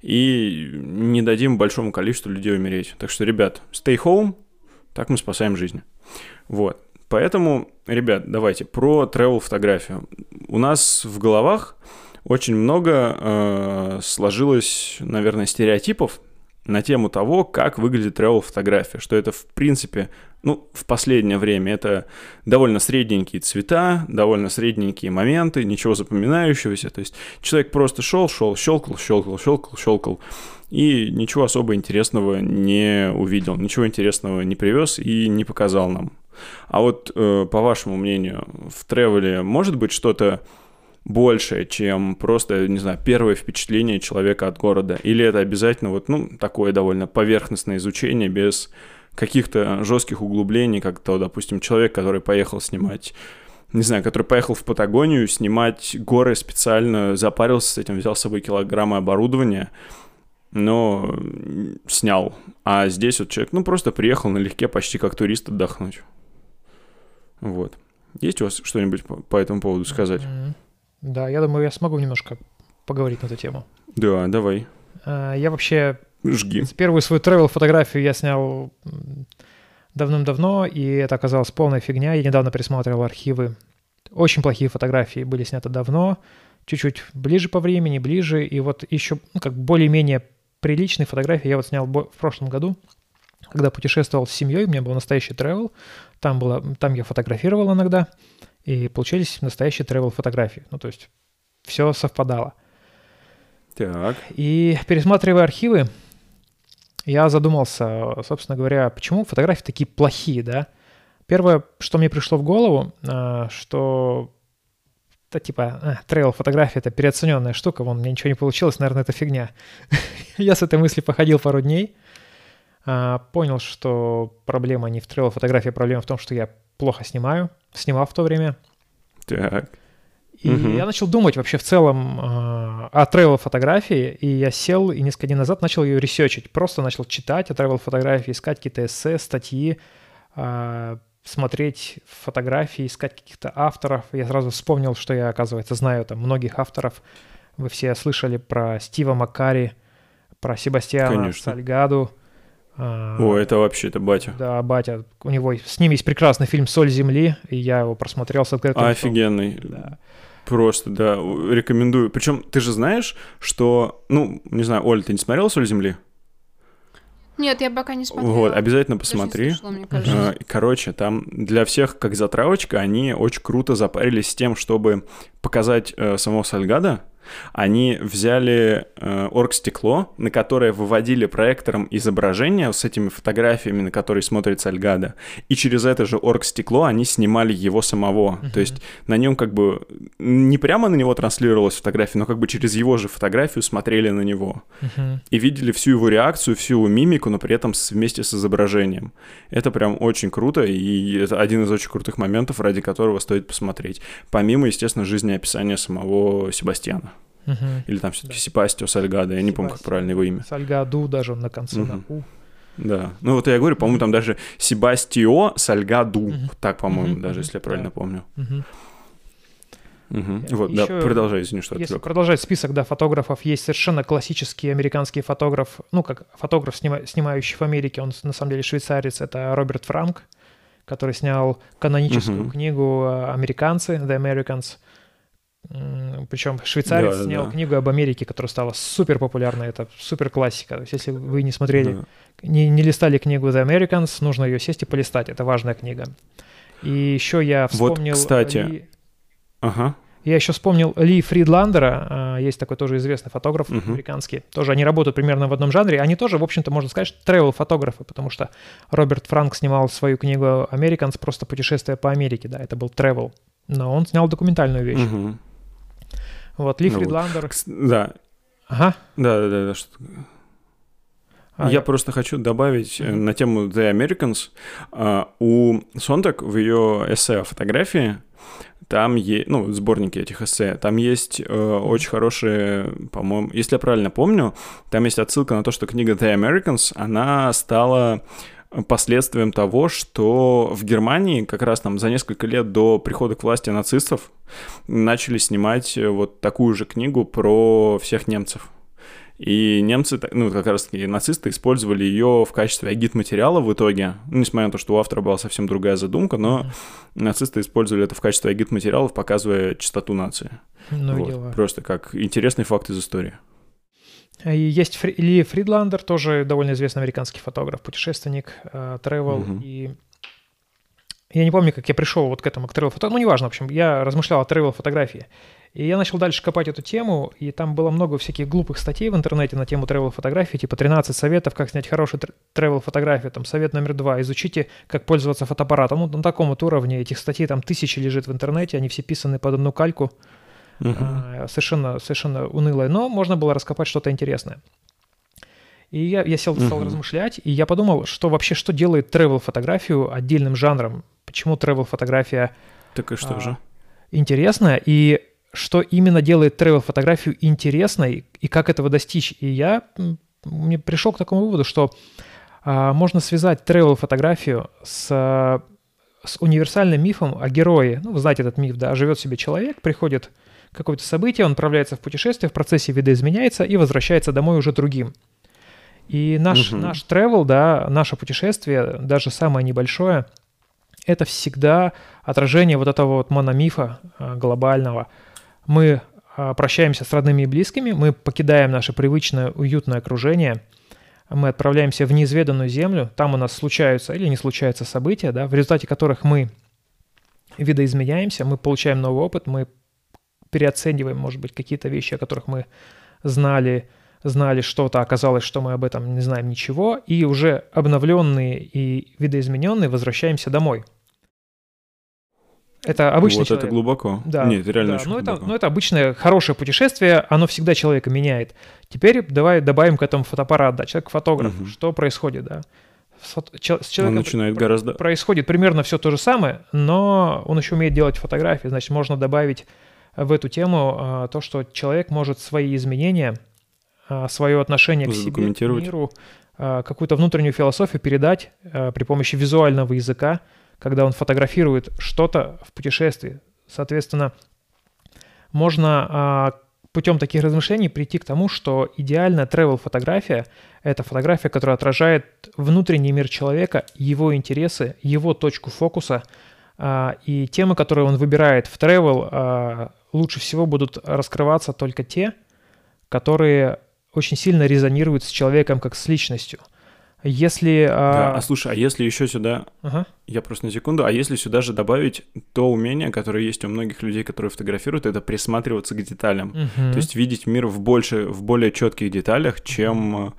и не дадим большому количеству людей умереть. Так что, ребят, stay home, так мы спасаем жизни. Вот. Поэтому, ребят, давайте про travel фотографию. У нас в головах очень много э, сложилось, наверное, стереотипов на тему того, как выглядит travel фотография, что это в принципе, ну, в последнее время это довольно средненькие цвета, довольно средненькие моменты, ничего запоминающегося, то есть человек просто шел, шел, щелкал, щелкал, щелкал, щелкал, и ничего особо интересного не увидел, ничего интересного не привез и не показал нам. А вот, э, по вашему мнению, в тревеле может быть что-то большее, чем просто, не знаю, первое впечатление человека от города? Или это обязательно вот, ну, такое довольно поверхностное изучение без каких-то жестких углублений, как то, допустим, человек, который поехал снимать не знаю, который поехал в Патагонию снимать горы специально, запарился с этим, взял с собой килограммы оборудования, но снял. А здесь вот человек, ну, просто приехал налегке, почти как турист отдохнуть. Вот. Есть у вас что-нибудь по, по этому поводу сказать? Мгм. Да, я думаю, я смогу немножко поговорить на эту тему. Да, давай. А, Я вообще Жги. первую свою travel фотографию я снял давным-давно, и это оказалось полная фигня. Я недавно пересматривал архивы. Очень плохие фотографии были сняты давно, чуть-чуть ближе по времени, ближе, и вот еще ну, как более-менее приличные фотографии я вот снял в прошлом году, когда путешествовал с семьей, у меня был настоящий travel, там, было, там я фотографировал иногда, и получились настоящие travel фотографии. Ну, то есть все совпадало. Так. И пересматривая архивы, я задумался, собственно говоря, почему фотографии такие плохие, да? Первое, что мне пришло в голову, а, что да, типа, travel фотография это переоцененная штука, вон, мне ничего не получилось, наверное, это фигня. [laughs] я с этой мыслью походил пару дней, понял, что проблема не в travel фотографии, проблема в том, что я плохо снимаю, снимал в то время, Так. И Мгм. я начал думать вообще в целом э, о travel фотографии, и я сел и несколько дней назад начал ее ресерчить. Просто начал читать о travel фотографии, искать какие-то эссе, статьи, э, смотреть фотографии, искать каких-то авторов. Я сразу вспомнил, что я, оказывается, знаю там многих авторов. Вы все слышали про Стива Маккари, про Себастьяна Конечно. Сальгаду. А, О, это вообще, это батя. Да, батя. У него с ним есть прекрасный фильм «Соль земли», и я его просмотрел с открытым. Офигенный. Да. Просто, да, рекомендую. Причем ты же знаешь, что, ну, не знаю, Оль, ты не смотрела «Соль земли»? Нет, я пока не смотрела. Вот, обязательно посмотри. слышала, мне кажется. А, Короче, там для всех, как затравочка, они очень круто запарились с тем, чтобы показать э, самого Сальгада. Они взяли э, оргстекло, на которое выводили проектором изображение с этими фотографиями, на которые смотрит Сальгада. И через это же оргстекло они снимали его самого. То есть на нем как бы не прямо на него транслировалась фотография, но как бы через его же фотографию смотрели на него Мгм. и видели всю его реакцию, всю его мимику, но при этом вместе с изображением. Это прям очень круто, и это один из очень крутых моментов, ради которого стоит посмотреть. Помимо, естественно, жизнеописания самого Себастьяна. Мгм. Или там все-таки Да. Сепастио Сальгадо, я не помню, как правильно его имя. Сальгаду даже на конце на. «у». Да. Ну вот я говорю, по-моему, там даже Себастио Сальгаду. Мгм. Так, по-моему, Мгм, даже, если я правильно да. помню. Мгм. Э, Вот, да, ещё, продолжай, извини, что отвлек. продолжать список да, фотографов, есть совершенно классический американский фотограф, ну, как фотограф, снима- снимающий в Америке, он на самом деле швейцарец, это Роберт Франк, который снял каноническую Мгм. книгу э, «Американцы», «The Americans», причем швейцарец Да, снял да. книгу об Америке, которая стала супер популярной, это супер классика. То есть, если вы не смотрели, Да. не, не листали книгу The Americans, нужно ее сесть и полистать, это важная книга. И еще я Вот, вспомнил... кстати, Ли- Ага. я еще вспомнил Ли Фридландера, а, есть такой тоже известный фотограф Мгм. американский. Тоже они работают примерно в одном жанре. Они тоже, в общем-то, можно сказать, travel-фотографы, потому что Роберт Франк снимал свою книгу «Американс», просто путешествие по Америке, да, это был travel. Но он снял документальную вещь. Мгм. Вот, Ли Ну вот. Фридландер. Кс- Да, Ага. да, да, да, да, что А, я просто хочу добавить Мгм. на тему The Americans. А, У Сонтак в ее эссе о фотографии, там есть, ну, в сборнике этих эссе, там есть э, очень хорошие, по-моему, если я правильно помню, там есть отсылка на то, что книга The Americans, она стала последствием того, что в Германии как раз там за несколько лет до прихода к власти нацистов начали снимать э, вот такую же книгу про всех немцев. И немцы, ну, как раз таки нацисты использовали ее в качестве агит-материала в итоге. Ну, несмотря на то, что у автора была совсем другая задумка, но нацисты использовали это в качестве агит-материалов, показывая чистоту нации. Ну, Вот. дела. Просто как интересный факт из истории. И есть Фри- Ли Фридландер, тоже довольно известный американский фотограф, путешественник, э, travel. Мгм. И я не помню, как я пришел вот к этому, к travel фотографии. Ну, неважно, в общем, я размышлял о travel фотографии. И я начал дальше копать эту тему, и там было много всяких глупых статей в интернете на тему travel фотографии, типа 13 советов, как снять хорошую travel фотографию, там совет номер два, изучите, как пользоваться фотоаппаратом. Ну, на таком вот уровне этих статей там тысячи лежит в интернете, они все писаны под одну кальку. А, совершенно, совершенно унылое, но можно было раскопать что-то интересное. И я, я сел, стал Мгм. размышлять, и я подумал, что вообще, что делает travel фотографию отдельным жанром? Почему travel фотография Так и что а, же? интересная, и что именно делает travel фотографию интересной, и как этого достичь? И я мне пришел к такому выводу, что а, можно связать travel фотографию с, с универсальным мифом о герое. Ну, вы знаете этот миф, да, живет себе человек, приходит какое-то событие, он отправляется в путешествие, в процессе видоизменяется и возвращается домой уже другим. И наш, Мгм. наш travel, да, наше путешествие, даже самое небольшое, это всегда отражение вот этого вот мономифа а, глобального. Мы а, прощаемся с родными и близкими, мы покидаем наше привычное уютное окружение, мы отправляемся в неизведанную землю, там у нас случаются или не случаются события, да, в результате которых мы видоизменяемся, мы получаем новый опыт, мы переоцениваем, может быть, какие-то вещи, о которых мы знали, знали что-то, оказалось, что мы об этом не знаем ничего, и уже обновленные и видоизмененные возвращаемся домой. Это обычный вот человек. это глубоко. Да, Нет, это реально да. очень это, глубоко. ну, это обычное хорошее путешествие, оно всегда человека меняет. Теперь давай добавим к этому фотоаппарат, да, человек-фотограф. Мгм. Что происходит, да? С, с Он человеком начинает про- гораздо... происходит примерно все то же самое, но он еще умеет делать фотографии, значит, можно добавить в эту тему а, то, что человек может свои изменения, а, свое отношение к себе, к миру, а, какую-то внутреннюю философию передать при помощи визуального языка, когда он фотографирует что-то в путешествии. Соответственно, можно путем таких размышлений прийти к тому, что идеальная travel фотография — это фотография, которая отражает внутренний мир человека, его интересы, его точку фокуса, и темы, которые он выбирает в travel, лучше всего будут раскрываться только те, которые очень сильно резонируют с человеком как с личностью. Если... Да, а, а слушай, а если еще сюда... Ага. Я просто на секунду. А если сюда же добавить то умение, которое есть у многих людей, которые фотографируют, это присматриваться к деталям. Угу. То есть видеть мир в, больше, в более четких деталях, чем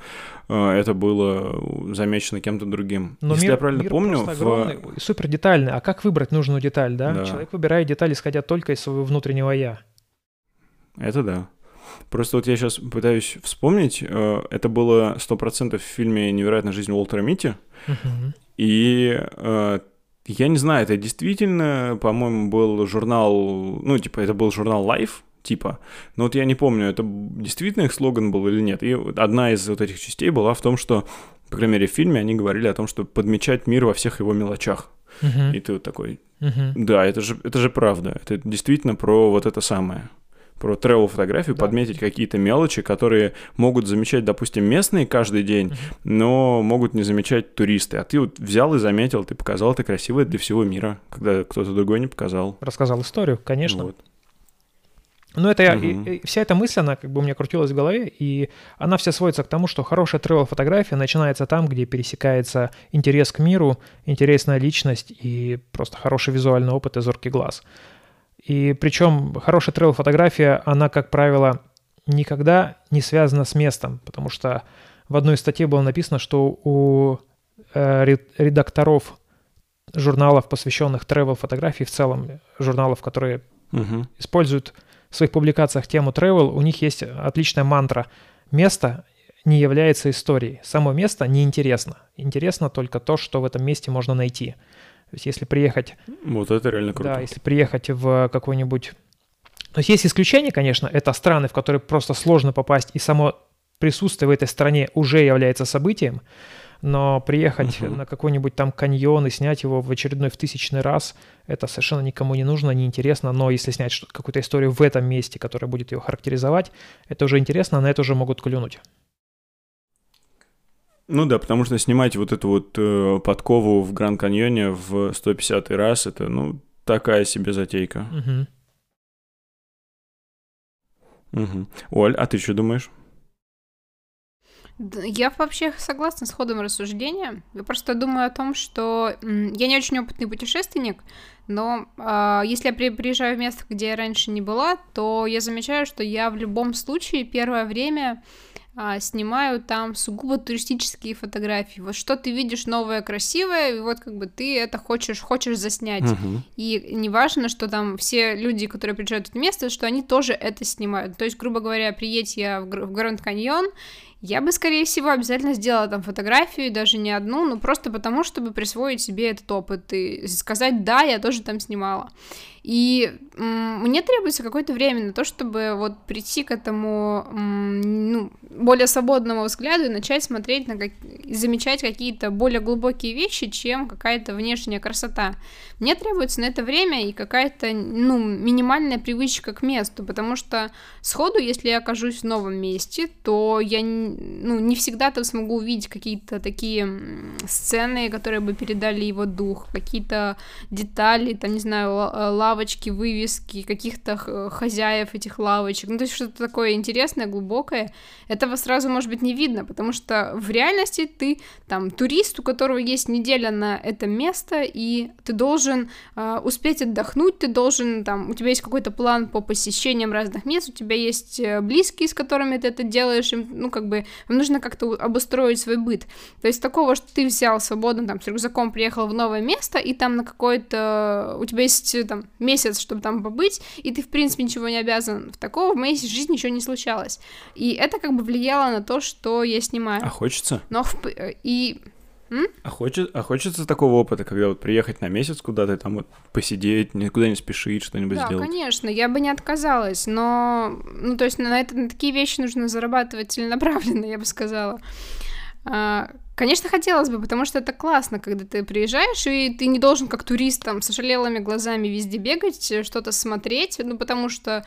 э, это было замечено кем-то другим. Но если мир, я правильно мир помню... В... огромный, супер детальный. А как выбрать нужную деталь, да? да? Человек выбирает деталь, исходя только из своего внутреннего «я». Это да. Просто вот я сейчас пытаюсь вспомнить, э, это было 100% в фильме «Невероятная жизнь Уолтера Митти», uh-huh. и э, я не знаю, это действительно, по-моему, был журнал, ну, типа, это был журнал Life, типа. Но вот я не помню, это действительно их слоган был или нет. И одна из вот этих частей была в том, что, по крайней мере, в фильме они говорили о том, что подмечать мир во всех его мелочах. Uh-huh. И ты вот такой, uh-huh. да, это же, это же правда. Это действительно про вот это самое про travel фотографию, да. подметить какие-то мелочи, которые могут замечать, допустим, местные каждый день, угу. но могут не замечать туристы. А ты вот взял и заметил, ты показал это красивое для всего мира, когда кто-то другой не показал. Рассказал историю, конечно. Вот. Но это угу. и, и вся эта мысль, она как бы у меня крутилась в голове, и она вся сводится к тому, что хорошая тревел-фотография начинается там, где пересекается интерес к миру, интересная личность и просто хороший визуальный опыт и зоркий глаз. И причем хорошая трейл-фотография, она, как правило, никогда не связана с местом, потому что в одной статье было написано, что у э, редакторов журналов, посвященных travel фотографии, в целом журналов, которые угу. используют в своих публикациях тему travel, у них есть отличная мантра. Место не является историей. Само место неинтересно. Интересно только то, что в этом месте можно найти. То есть если приехать... Вот это реально круто. Да, если приехать в какой-нибудь... То есть есть исключения, конечно, это страны, в которые просто сложно попасть, и само присутствие в этой стране уже является событием, но приехать uh-huh. на какой-нибудь там каньон и снять его в очередной в тысячный раз, это совершенно никому не нужно, не интересно, но если снять какую-то историю в этом месте, которая будет ее характеризовать, это уже интересно, на это уже могут клюнуть. Ну да, потому что снимать вот эту вот э, подкову в Гранд Каньоне в 150 раз, это, ну, такая себе затейка. Угу. Угу. Оль, а ты что думаешь? Я вообще согласна с ходом рассуждения. Я просто думаю о том, что я не очень опытный путешественник, но э, если я приезжаю в место, где я раньше не была, то я замечаю, что я в любом случае первое время а, снимаю там сугубо туристические фотографии. Вот что ты видишь новое, красивое, и вот как бы ты это хочешь, хочешь заснять. Uh-huh. И не важно, что там все люди, которые приезжают в это место, что они тоже это снимают. То есть, грубо говоря, приедь я в, в Гранд Каньон, я бы, скорее всего, обязательно сделала там фотографию, даже не одну, ну просто потому, чтобы присвоить себе этот опыт и сказать, да, я тоже там снимала. И мне требуется какое-то время на то, чтобы вот прийти к этому ну, более свободному взгляду и начать смотреть на как... замечать какие-то более глубокие вещи, чем какая-то внешняя красота. Мне требуется на это время и какая-то ну, минимальная привычка к месту, потому что сходу, если я окажусь в новом месте, то я ну, не всегда там смогу увидеть какие-то такие сцены, которые бы передали его дух, какие-то детали, там, не знаю, лав лавочки, вывески, каких-то хозяев этих лавочек, ну, то есть что-то такое интересное, глубокое, этого сразу, может быть, не видно, потому что в реальности ты там турист, у которого есть неделя на это место, и ты должен э, успеть отдохнуть, ты должен, там, у тебя есть какой-то план по посещениям разных мест, у тебя есть э, близкие, с которыми ты это делаешь, им, ну, как бы, им нужно как-то обустроить свой быт. То есть такого, что ты взял свободно, там, с рюкзаком приехал в новое место, и там на какое-то, у тебя есть, там, месяц, чтобы там побыть, и ты, в принципе, ничего не обязан. В такого в моей жизни еще не случалось. И это как бы влияло на то, что я снимаю. А хочется? Но в... и М? А, хочет, а хочется такого опыта, когда вот приехать на месяц куда-то, там вот посидеть, никуда не спешить, что-нибудь да, сделать? конечно, я бы не отказалась, но, ну, то есть на, это, на такие вещи нужно зарабатывать целенаправленно, [laughs] я бы сказала. А, Конечно, хотелось бы, потому что это классно, когда ты приезжаешь, и ты не должен как турист там с ошалелыми глазами везде бегать, э, что-то смотреть, ну, потому что,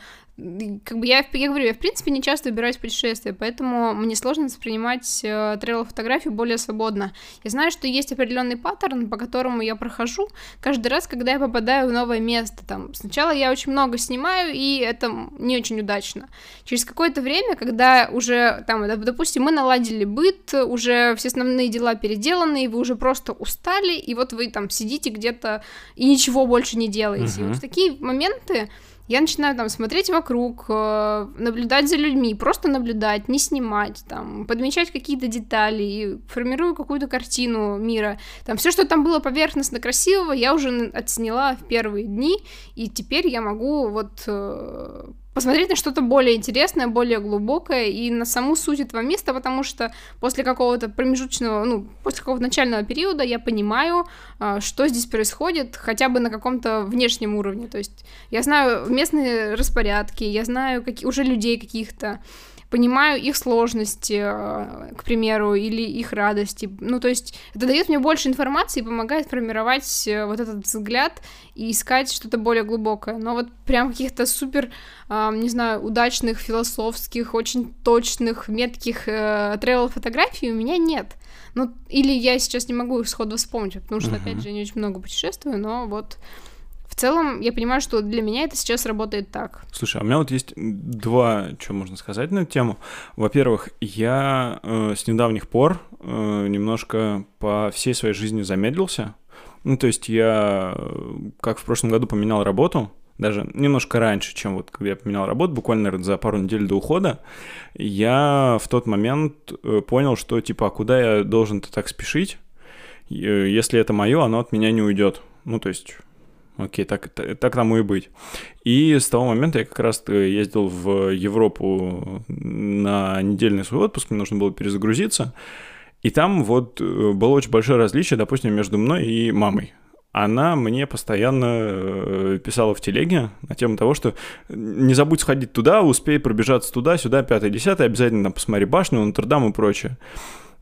как бы я, я говорю, я в принципе не часто выбираюсь в путешествия, поэтому мне сложно воспринимать э, трейл-фотографию более свободно. Я знаю, что есть определенный паттерн, по которому я прохожу каждый раз, когда я попадаю в новое место. Там, сначала я очень много снимаю, и это не очень удачно. Через какое-то время, когда уже, там, допустим, мы наладили быт, уже все основные основные дела переделаны, и вы уже просто устали, и вот вы там сидите где-то и ничего больше не делаете. Uh-huh. И вот в такие моменты я начинаю там смотреть вокруг, э, наблюдать за людьми, просто наблюдать, не снимать, там, подмечать какие-то детали, и формирую какую-то картину мира. Там все, что там было поверхностно красивого, я уже отсняла в первые дни, и теперь я могу вот э, посмотреть на что-то более интересное, более глубокое и на саму суть этого места, потому что после какого-то промежуточного, ну, после какого-то начального периода я понимаю, а, что здесь происходит, хотя бы на каком-то внешнем уровне. То есть я знаю местные распорядки, я знаю какие, уже людей каких-то, понимаю их сложности, э, к примеру, или их радости. Ну, то есть это дает мне больше информации и помогает формировать э, вот этот взгляд и искать что-то более глубокое. Но вот прям каких-то супер, э, не знаю, удачных, философских, очень точных, метких трейл-фотографий у меня нет. Ну, или я сейчас не могу их сходу вспомнить, потому что, uh-huh. опять же, я не очень много путешествую, но вот целом, я понимаю, что для меня это сейчас работает так. Слушай, а у меня вот есть два, что можно сказать на эту тему. Во-первых, я э, с недавних пор э, немножко по всей своей жизни замедлился. Ну, то есть я, э, как в прошлом году, поменял работу, даже немножко раньше, чем вот когда я поменял работу, буквально, наверное, за пару недель до ухода, я в тот момент э, понял, что, типа, а куда я должен-то так спешить? Э, если это мое, оно от меня не уйдет. Ну, то есть Окей, так, так, так тому и быть. И с того момента я как раз ездил в Европу на недельный свой отпуск, мне нужно было перезагрузиться. И там вот э, было очень большое различие, допустим, между мной и мамой. Она мне постоянно э, писала в телеге на тему того, что не забудь сходить туда, успей пробежаться туда, сюда, пятое, десятое, обязательно там посмотри башню, Нотр-Дам и прочее.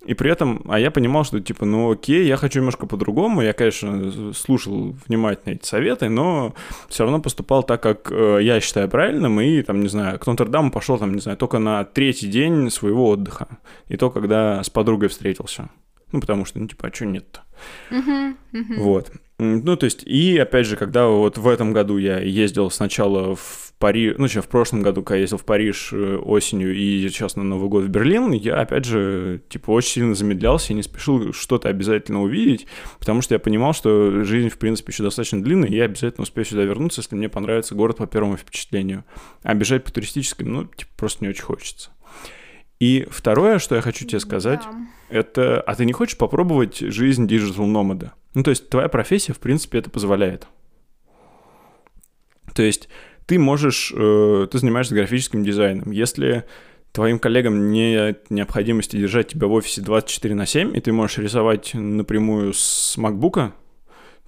И при этом, а я понимал, что типа, ну окей, я хочу немножко по-другому. Я, конечно, слушал внимательно эти советы, но все равно поступал так, как э, я считаю правильным. И там, не знаю, к Нотр-Даму пошел, там, не знаю, только на третий день своего отдыха. И то, когда с подругой встретился. Ну, потому что, ну, типа, а что нет-то? Uh-huh, uh-huh. Вот. Ну, то есть, и опять же, когда вот в этом году я ездил сначала в Париж, ну, еще в прошлом году, когда ездил в Париж э, осенью и сейчас на Новый год в Берлин, я, опять же, типа, очень сильно замедлялся и не спешил что-то обязательно увидеть, потому что я понимал, что жизнь, в принципе, еще достаточно длинная, и я обязательно успею сюда вернуться, если мне понравится город по первому впечатлению. А бежать по туристическим, ну, типа, просто не очень хочется. И второе, что я хочу тебе сказать, да. это, а ты не хочешь попробовать жизнь digital номада? Ну, то есть твоя профессия, в принципе, это позволяет. То есть ты можешь, э, ты занимаешься графическим дизайном. Если твоим коллегам нет необходимости держать тебя в офисе 24 на 7, и ты можешь рисовать напрямую с MacBook,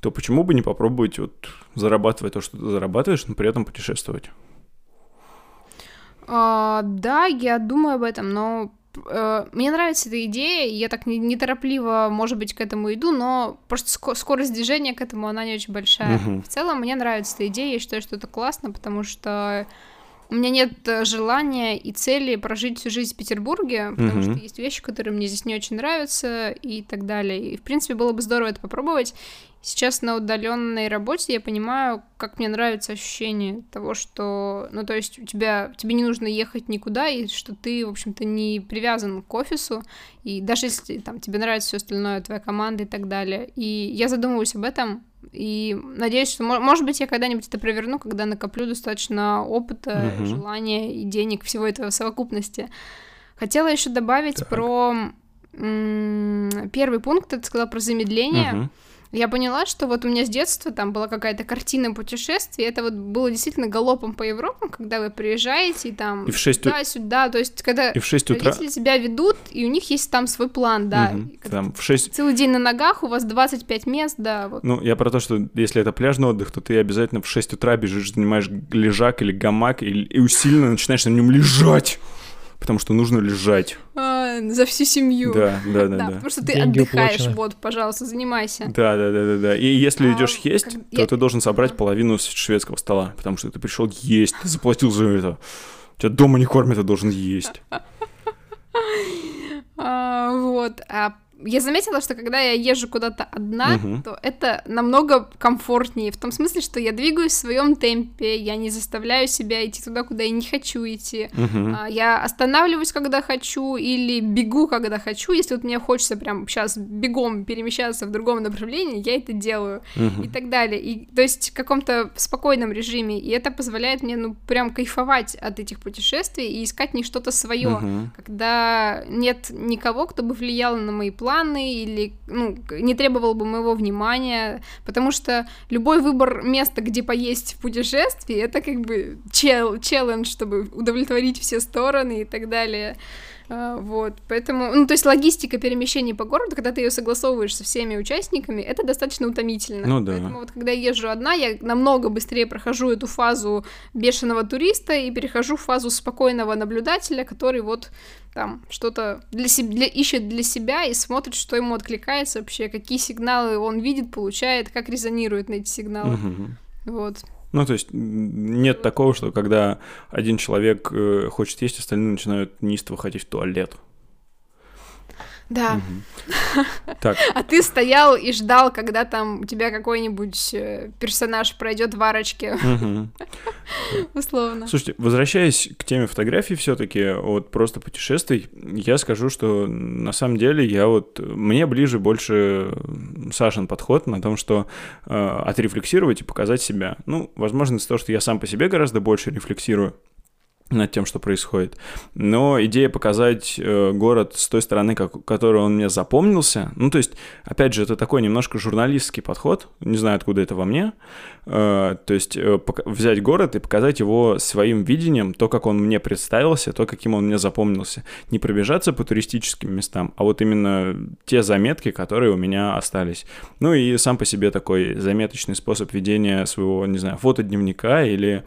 то почему бы не попробовать вот зарабатывать то, что ты зарабатываешь, но при этом путешествовать? А, да, я думаю об этом, но э, мне нравится эта идея, я так неторопливо, может быть, к этому иду, но просто ско- скорость движения к этому, она не очень большая. Мгм. В целом, мне нравится эта идея, я считаю, что это классно, потому что у меня нет э, желания и цели прожить всю жизнь в Петербурге, потому Мгм. что есть вещи, которые мне здесь не очень нравятся и так далее. И, в принципе, было бы здорово это попробовать. Сейчас на удаленной работе я понимаю, как мне нравится ощущение того, что, ну, то есть у тебя, тебе не нужно ехать никуда, и что ты, в общем-то, не привязан к офису, и даже если там тебе нравится все остальное, твоя команда и так далее. И я задумываюсь об этом, и надеюсь, что, может быть, я когда-нибудь это проверну, когда накоплю достаточно опыта, Мгм. желания и денег, всего этого в совокупности. Хотела еще добавить Так. про первый пункт, ты сказала про замедление. Мгм. Я поняла, что вот у меня с детства там была какая-то картина путешествий, это вот было действительно галопом по Европам, когда вы приезжаете и там И в 6 сюда, сюда, то есть когда И в 6 утра... родители себя ведут, и у них есть там свой план, да. Как- Там в 6... Целый день на ногах, у вас 25 мест, да, вот. Ну, я про то, что если это пляжный отдых, то ты обязательно в 6 утра бежишь, занимаешь лежак или гамак и, и усиленно начинаешь на нем лежать. Потому что нужно лежать. А, за всю семью. Да, да, да, да. потому что ты Деньги отдыхаешь, уплачены. вот, пожалуйста, занимайся. Да, да, да, да, да. И если А, идешь есть, как- то я- ты должен собрать половину шведского стола, потому что ты пришел есть, ты заплатил за это. Тебя дома не кормят, ты должен есть. [laughs] А, вот. А я заметила, что когда я езжу куда-то одна, Мгм. то это намного комфортнее. В том смысле, что я двигаюсь в своем темпе, я не заставляю себя идти туда, куда я не хочу идти. А, Я останавливаюсь, когда хочу, или бегу, когда хочу. Если вот мне хочется прям сейчас бегом перемещаться в другом направлении, я это делаю. и Мгм. так далее. И, то есть в каком-то спокойном режиме. И это позволяет мне, ну, прям кайфовать от этих путешествий и искать них что-то свое. Мгм. Когда нет никого, кто бы влиял на мои планы или, ну, не требовал бы моего внимания. Потому что любой выбор места, где поесть в путешествии, это как бы чел челлендж, чтобы удовлетворить все стороны и так далее. А, Вот, поэтому, ну, то есть логистика перемещений по городу, когда ты ее согласовываешь со всеми участниками, это достаточно утомительно. Ну да. Поэтому вот когда я езжу одна, я намного быстрее прохожу эту фазу бешеного туриста и перехожу в фазу спокойного наблюдателя, который вот там что-то для себя, ищет для себя и смотрит, что ему откликается вообще, какие сигналы он видит, получает, как резонирует на эти сигналы. Мгм. Вот. Ну, то есть нет такого, что когда один человек э, хочет есть, остальные начинают неистово хотеть в туалет. Да. Мгм. Так, [laughs] А ты стоял и ждал, когда там у тебя какой-нибудь э, персонаж пройдет в арочке, мгм. [laughs] условно. Слушайте, возвращаясь к теме фотографий все-таки, вот просто путешествий, я скажу, что на самом деле я вот, мне ближе больше Сашин подход на том, что э, отрефлексировать и показать себя. Ну, возможно, из-за того, что я сам по себе гораздо больше рефлексирую над тем, что происходит. Но идея показать э, город с той стороны, как, которой он мне запомнился, ну, то есть, опять же, это такой немножко журналистский подход, не знаю, откуда это во мне, Э, то есть э, взять город и показать его своим видением, то, как он мне представился, то, каким он мне запомнился. Не пробежаться по туристическим местам, а вот именно те заметки, которые у меня остались. Ну и сам по себе такой заметочный способ ведения своего, не знаю, фотодневника или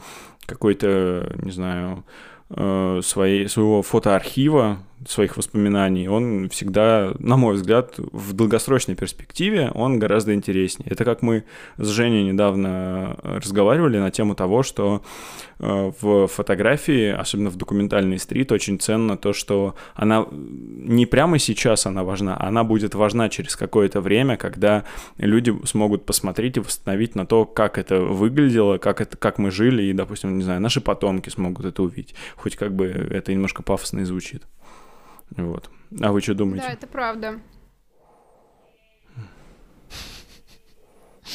какой-то, не знаю, э, своей, своего фотоархива, своих воспоминаний, он всегда, на мой взгляд, в долгосрочной перспективе он гораздо интереснее. Это как мы с Женей недавно разговаривали на тему того, что э, в фотографии, особенно в документальной стрит, очень ценно то, что она не прямо сейчас она важна, а она будет важна через какое-то время, когда люди смогут посмотреть и восстановить на то, как это выглядело, как, это, как мы жили, и, допустим, не знаю, наши потомки смогут это увидеть. Хоть как бы это немножко пафосно и звучит. Вот. А вы что думаете? Да, это правда.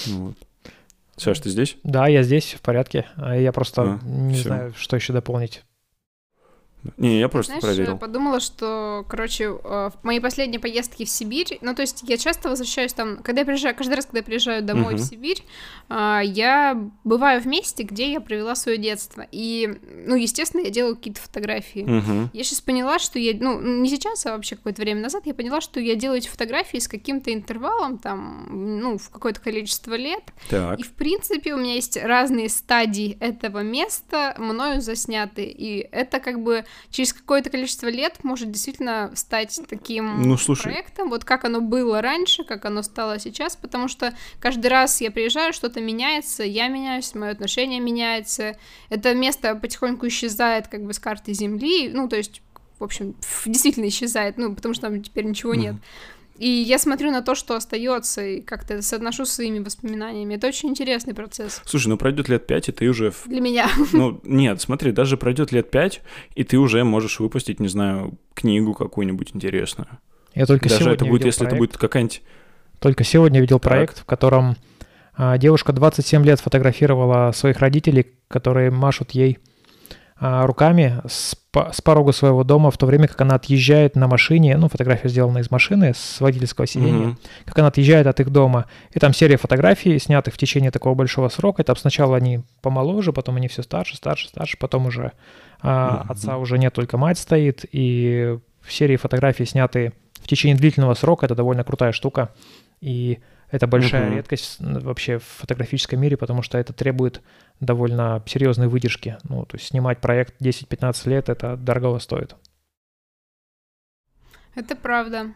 Ну Вот. Саш, ты здесь? Да, я здесь, в порядке. А Я просто А, не всё. знаю, что еще дополнить. Не, я просто Знаешь, проверил. я подумала, что, короче, э, в моей последней поездке в Сибирь, ну, то есть я часто возвращаюсь там, когда я приезжаю, каждый раз, когда я приезжаю домой Мгм. в Сибирь, а, я бываю в месте, где я провела свое детство. И, ну, естественно, я делаю какие-то фотографии. Мгм. Я сейчас поняла, что я, ну, не сейчас, а вообще какое-то время назад, я поняла, что я делаю эти фотографии с каким-то интервалом, там, ну, в какое-то количество лет. Так. И, в принципе, у меня есть разные стадии этого места, мною засняты. И это как бы через какое-то количество лет может действительно стать таким Ну, слушай. проектом, вот как оно было раньше, как оно стало сейчас, потому что каждый раз я приезжаю, что-то меняется, я меняюсь, мое отношение меняется. Это место потихоньку исчезает как бы с карты Земли, ну, то есть в общем, действительно исчезает, ну, потому что там теперь ничего нет. И я смотрю на то, что остается, и как-то это соотношу с своими воспоминаниями. Это очень интересный процесс Слушай, ну пройдет лет пять, и ты уже... для меня. Ну, нет, смотри, даже пройдет лет пять, и ты уже можешь выпустить, не знаю, книгу какую-нибудь интересную. Я только даже сегодня это будет, видел если это проект. будет какая-нибудь... Только сегодня видел Так. проект, в котором а, девушка 27 лет фотографировала своих родителей, которые машут ей руками с, с порога своего дома, в то время как она отъезжает на машине, ну, фотография сделана из машины, с водительского сиденья, mm-hmm. как она отъезжает от их дома. И там серия фотографий, снятых в течение такого большого срока. И там сначала они помоложе, потом они все старше, старше, старше, потом уже а, mm-hmm. отца уже нет, только мать стоит. И в серии фотографий, снятые в течение длительного срока, это довольно крутая штука. И это большая uh-huh. редкость вообще в фотографическом мире, потому что это требует довольно серьезной выдержки. Ну, то есть снимать проект 10-15 лет, это дорого стоит. Это правда.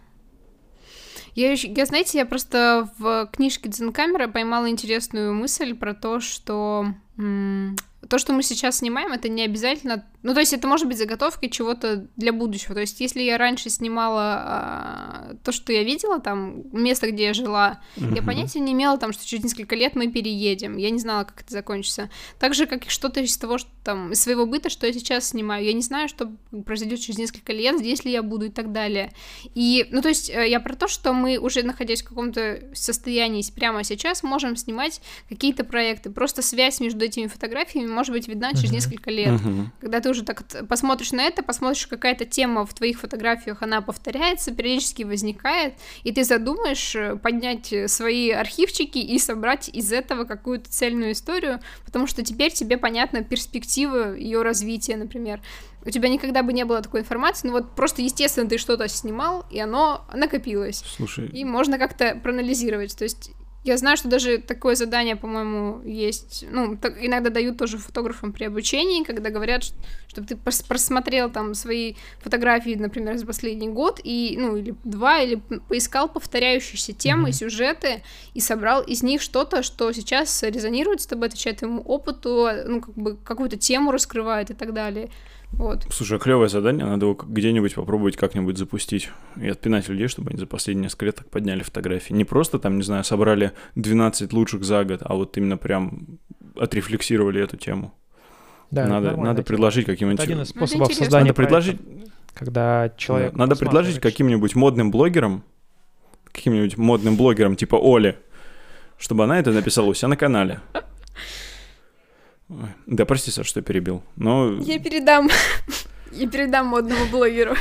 Я, я, знаете, я просто в книжке Дзенкамера поймала интересную мысль про то, что м- то, что мы сейчас снимаем, это не обязательно... Ну, то есть это может быть заготовкой чего-то для будущего. То есть если я раньше снимала а, то, что я видела, там, место, где я жила, uh-huh. я понятия не имела, там, что через несколько лет мы переедем. Я не знала, как это закончится. Так же, как и что-то из того, что там, из своего быта, что я сейчас снимаю. Я не знаю, что произойдет через несколько лет, здесь ли я буду и так далее. И, ну, то есть э, я про то, что мы уже находясь в каком-то состоянии прямо сейчас, можем снимать какие-то проекты. Просто связь между этими фотографиями может быть видна через uh-huh. несколько лет. Uh-huh. Когда ты уже так посмотришь на это, посмотришь, какая-то тема в твоих фотографиях, она повторяется, периодически возникает, и ты задумаешь э, поднять свои архивчики и собрать из этого какую-то цельную историю, потому что теперь тебе понятна перспектива ее развития, например. У тебя никогда бы не было такой информации, ну вот просто, естественно, ты что-то снимал, и оно накопилось. Слушай. И можно как-то проанализировать. То есть я знаю, что даже такое задание, по-моему, есть. Ну, так, иногда дают тоже фотографам при обучении, когда говорят, чтобы ты просмотрел там свои фотографии, например, за последний год, и, ну, или два, или поискал повторяющиеся темы, mm-hmm. сюжеты, и собрал из них что-то, что сейчас резонирует с тобой, отвечает твоему опыту, ну, как бы какую-то тему раскрывает и так далее. Вот. Слушай, а клевое задание, надо его где-нибудь попробовать как-нибудь запустить и отпинать людей, чтобы они за последние несколько лет так подняли фотографии. Не просто там, не знаю, собрали 12 лучших за год, а вот именно прям отрефлексировали эту тему. Да, надо, надо предложить каким-нибудь... Это один из способов создания надо предложить, когда человек... Надо предложить каким-нибудь модным блогерам, каким-нибудь модным блогерам типа Оли, чтобы она это написала у себя на канале. Ой, да, прости, Саш, что перебил. Но... Я передам. Я передам модному блогеру.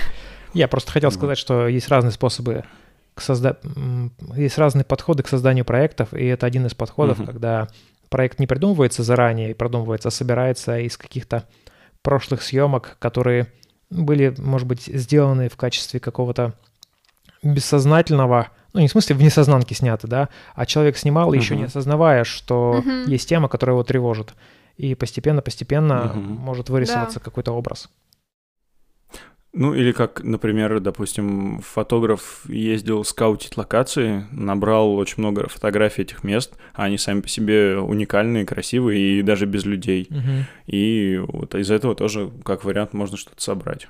Я просто хотел сказать, что есть разные способы к созда... есть разные подходы к созданию проектов, и это один из подходов, когда проект не придумывается заранее, продумывается, а собирается из каких-то прошлых съемок, которые были, может быть, сделаны в качестве какого-то бессознательного, ну не в смысле в несознанке сняты, да, а человек снимал, uh-huh. еще не осознавая, что есть тема, которая его тревожит и постепенно-постепенно угу. может вырисоваться да. какой-то образ. Ну, или как, например, допустим, фотограф ездил скаутить локации, набрал очень много фотографий этих мест, а они сами по себе уникальные, красивые и даже без людей. Угу. И вот из этого тоже, как вариант, можно что-то собрать.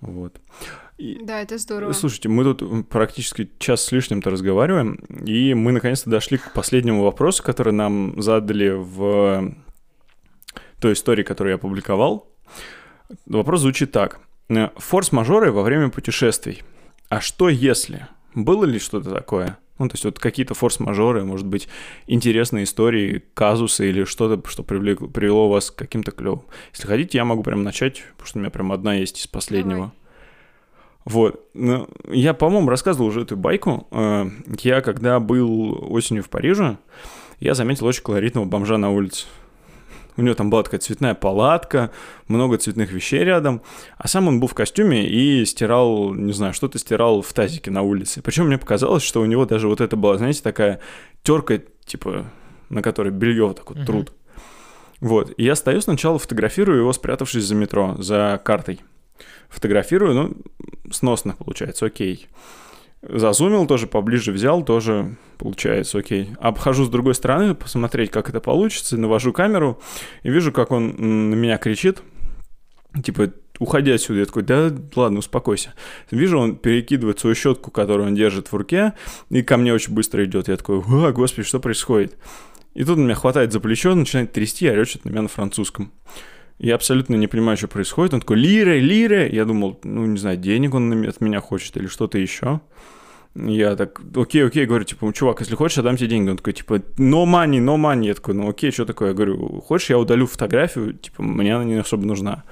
Вот. И, да, это здорово. Слушайте, мы тут практически час с лишним-то разговариваем, и мы наконец-то дошли к последнему вопросу, который нам задали в той истории, которую я опубликовал. Вопрос звучит так. Форс-мажоры во время путешествий. А что если? Было ли что-то такое? Ну, то есть вот какие-то форс-мажоры, может быть, интересные истории, казусы или что-то, что привлекло, привело вас к каким-то клевым. Если хотите, я могу прям начать, потому что у меня прям одна есть из последнего. Давай. Вот. Ну, я, по-моему, рассказывал уже эту байку. Э, я, когда был осенью в Париже, я заметил очень колоритного бомжа на улице. У него там была такая цветная палатка, много цветных вещей рядом. А сам он был в костюме и стирал, не знаю, что-то стирал в тазике на улице. Причем мне показалось, что у него даже вот это была, знаете, такая терка, типа, на которой белье вот так вот uh-huh. труд. Вот. И я стою сначала, фотографирую его, спрятавшись за метро, за картой фотографирую, ну, сносно получается, окей. Зазумил тоже, поближе взял, тоже получается, окей. Обхожу с другой стороны, посмотреть, как это получится, навожу камеру и вижу, как он на меня кричит, типа, уходи отсюда. Я такой, да ладно, успокойся. Вижу, он перекидывает свою щетку, которую он держит в руке, и ко мне очень быстро идет. Я такой, о, господи, что происходит? И тут он меня хватает за плечо, начинает трясти, и орёт на меня на французском. Я абсолютно не понимаю, что происходит. Он такой, лиры, лиры. Я думал, ну, не знаю, денег он от меня хочет или что-то еще. Я так, окей, окей, говорю, типа, чувак, если хочешь, я дам тебе деньги. Он такой, типа, no money, no money. Я такой, ну окей, что такое? Я говорю, хочешь, я удалю фотографию, типа, мне она не особо нужна.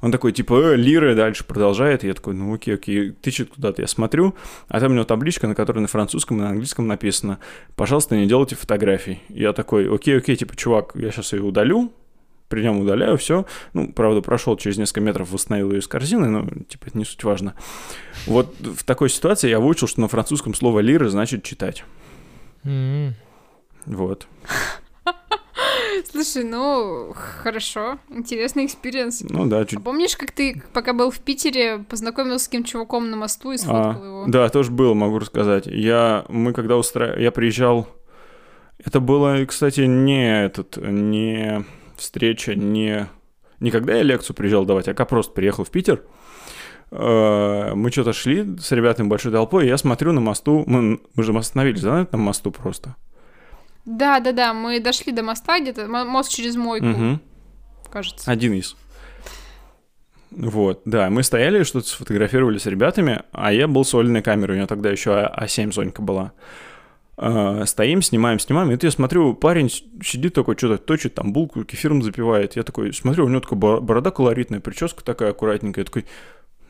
Он такой, типа, э, лиры дальше продолжает. Я такой, ну окей, окей, тычет куда-то. Я смотрю, а там у него табличка, на которой на французском и на английском написано, пожалуйста, не делайте фотографий. Я такой, окей, окей, типа, чувак, я сейчас ее удалю, при нем удаляю, все. Ну, правда, прошел через несколько метров, восстановил ее из корзины, но, типа, это не суть важно. Вот в такой ситуации я выучил, что на французском слово «lire» значит «читать». М. Вот. Слушай, ну, хорошо, интересный experience. Ну да, чуть... А помнишь, как ты, пока был в Питере, познакомился с каким чуваком на мосту и сфоткал А, его? да, тоже было, могу рассказать. Я, мы когда устра... я приезжал, это было, кстати, не этот, не встреча, не, не когда я лекцию приезжал давать, а когда просто приехал в Питер. Э, Мы что-то шли с ребятами большой толпой, и я смотрю на мосту, мы, мы же остановились, да, на мосту просто. Да, да, да, мы дошли до моста где-то, мо- мост через мойку, Мгм. кажется. Один из. Вот, да, мы стояли, что-то сфотографировали с ребятами, а я был с Олиной камерой, у нее тогда еще А- А7 Сонька была. Э, Стоим, снимаем, снимаем, и тут я смотрю, парень сидит такой, что-то точит, там булку кефиром запивает. Я такой смотрю, у него такая бо- борода колоритная, прическа такая аккуратненькая. Я такой,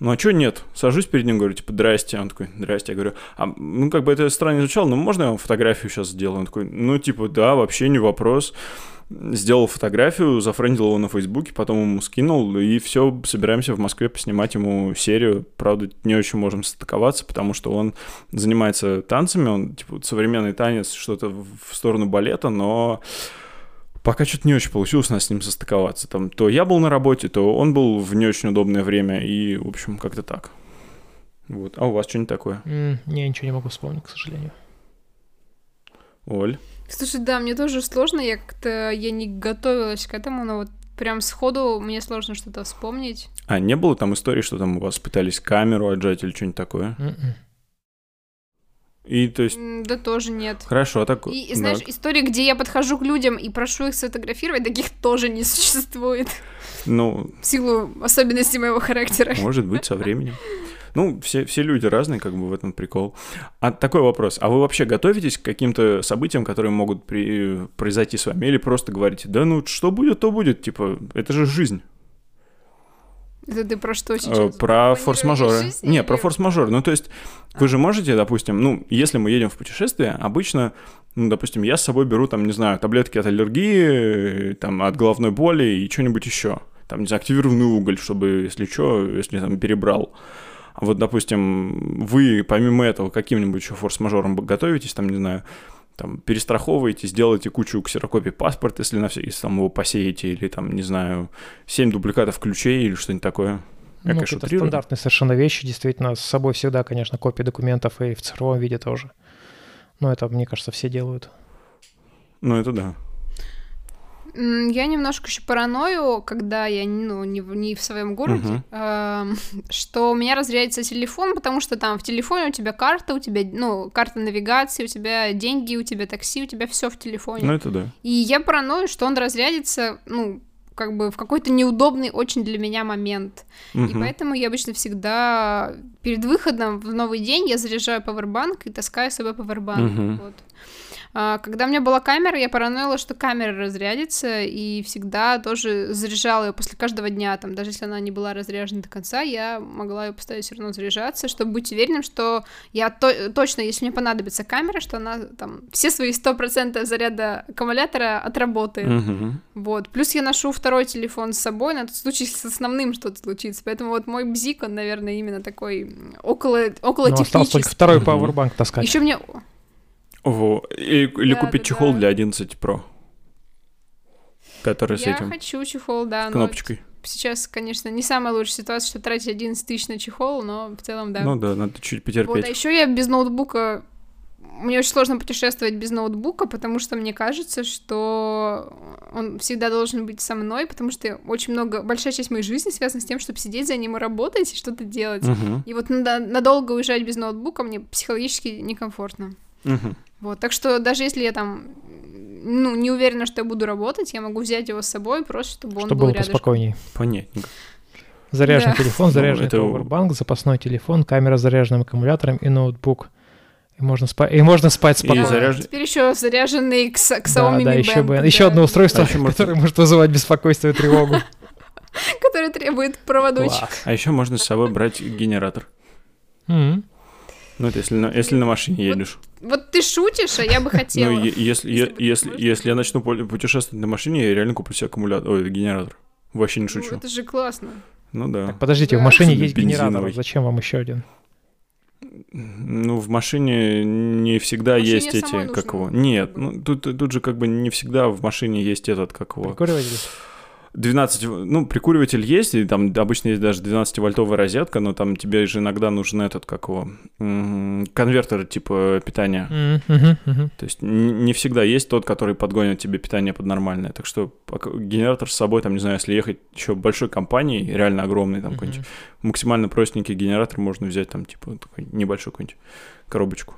ну а что нет? Сажусь перед ним, говорю, типа, здрасте. Он такой, здрасте. Я говорю, а, ну как бы это странно звучало, но можно я вам фотографию сейчас сделаю? Он такой, ну типа, да, вообще не вопрос. Сделал фотографию, зафрендил его на Фейсбуке, потом ему скинул, и все, собираемся в Москве поснимать ему серию. Правда, не очень можем состыковаться, потому что он занимается танцами, он, типа, современный танец, что-то в сторону балета, но пока что-то не очень получилось у нас с ним состыковаться. Там, то я был на работе, то он был в не очень удобное время, и, в общем, как-то так. Вот. А у вас что-нибудь такое? М, Не, ничего не могу вспомнить, к сожалению. Оль? Слушай, да, мне тоже сложно, я как-то, я не готовилась к этому, но вот прям сходу мне сложно что-то вспомнить. А, не было там истории, что там у вас пытались камеру отжать или что-нибудь такое? М-м. И, то есть, Да тоже нет. хорошо, так... И, и знаешь, да. истории, где я подхожу к людям и прошу их сфотографировать, таких тоже не существует. Ну, В силу особенностей моего характера. может быть, со временем. Ну, все, все люди разные, как бы в этом прикол. А такой вопрос. А вы вообще готовитесь к каким-то событиям, которые могут при... произойти с вами? Или просто говорите, да ну, что будет, то будет, типа, это же жизнь. Это ты про что Э, сейчас? Про Планирование форс-мажоры. Не, про форс-мажоры. Ну, то есть, вы же можете, допустим, ну, если мы едем в путешествие, обычно, ну, допустим, я с собой беру, там, не знаю, таблетки от аллергии, э, там, от головной боли и что-нибудь еще. Там, не знаю, активированный уголь, чтобы, если что, если там перебрал. А вот, допустим, вы помимо этого каким-нибудь еще форс-мажором готовитесь, там, не знаю, там, перестраховываете, сделаете кучу ксерокопий паспорта, если, на если там его посеете, или там, не знаю, 7 дубликатов ключей или что-нибудь такое. Я, Ну, конечно, это утрирую. стандартные совершенно вещи, действительно, с собой всегда, конечно, копии документов и в цифровом виде тоже. Но это, мне кажется, все делают. Ну, это да. Я немножко еще параною, когда я ну, не, в, не в своем городе, эм, [laughs] что у меня разрядится телефон, потому что там в телефоне у тебя карта, у тебя, ну, карта навигации, у тебя деньги, у тебя такси, у тебя все в телефоне. Ну, это да. И я параною, что он разрядится, ну, как бы в какой-то неудобный очень для меня момент. И Мгм. поэтому я обычно всегда перед выходом в новый день я заряжаю пауэрбанк и таскаю с собой пауэрбанк. Мгм. Вот. А, Когда у меня была камера, я параноила, что камера разрядится, и всегда тоже заряжала ее после каждого дня, там, даже если она не была разряжена до конца, я могла ее поставить все равно заряжаться, чтобы быть уверенным, что я то- точно, если мне понадобится камера, что она там все свои 100% заряда аккумулятора отработает. Мгм. Вот. Плюс я ношу второй телефон с собой на тот случай, если с основным что-то случится. Поэтому вот мой бзик, он, наверное, именно такой около, около Ну, осталось только второй пауэрбанк таскать. Еще мне... Во. И- или Да, купить да, чехол да. для 11 Pro. Который с Я этим хочу чехол, да. но кнопочкой. Сейчас, конечно, не самая лучшая ситуация, чтобы тратить 11 тысяч на чехол, но в целом, да. Ну да, надо чуть вот, а потерпеть. еще я без ноутбука... Мне очень сложно путешествовать без ноутбука, потому что мне кажется, что он всегда должен быть со мной, потому что очень много, большая часть моей жизни связана с тем, чтобы сидеть за ним и работать, и что-то делать. Мгм. И вот надо- надолго уезжать без ноутбука мне психологически некомфортно. Мгм. Вот, так что даже если я там, ну, не уверена, что я буду работать, я могу взять его с собой просто, чтобы он Чтобы был было рядышком. поспокойнее. Понятненько. Заряженный Да. телефон, Ну, заряженный это- пауэрбанк, запасной телефон, камера с заряженным аккумулятором и ноутбук. И можно, спа- и можно спать И спокойно. заряж- Теперь еще заряженный к, к Да, Xiaomi да, Mi еще, Band, бы, да, еще одно устройство, А которое может вызывать беспокойство и тревогу. [laughs] который требует проводочек. А еще можно с собой брать генератор. Ну, это если на, если на машине едешь. Вот ты шутишь, а я бы [laughs] хотела. Ну, если, Если если, я начну пу- путешествовать на машине, я реально куплю себе аккумулятор, ой, генератор. Вообще не Ну, шучу. это же классно. Ну да. Так, подождите, в Да. машине Особенно есть генератор. Зачем вам еще один? Ну, в машине не всегда В машине есть эти, как его. Нет, ну тут, тут же как бы не всегда в машине есть этот, как его. Прикуриватель? 12, в- ну, прикуриватель есть, и там обычно есть даже 12-вольтовая розетка, но там тебе же иногда нужен этот, как его, конвертер типа питания. Мгм, мгм. То есть не всегда есть тот, который подгонит тебе питание под нормальное. Так что генератор с собой, там, не знаю, если ехать еще большой компанией, реально огромный, там, какой-нибудь максимально простенький генератор можно взять, там, типа, небольшую какую-нибудь коробочку.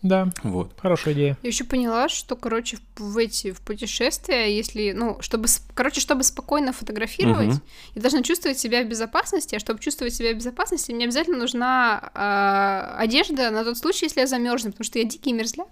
Да, Вот. хорошая идея. Я еще поняла, что, короче, в, эти в путешествия, если, ну, чтобы, с- короче, чтобы спокойно фотографировать, Мгм. я должна чувствовать себя в безопасности, а чтобы чувствовать себя в безопасности, мне обязательно нужна а, одежда на тот случай, если я замерзну, потому что я дикий мерзляк.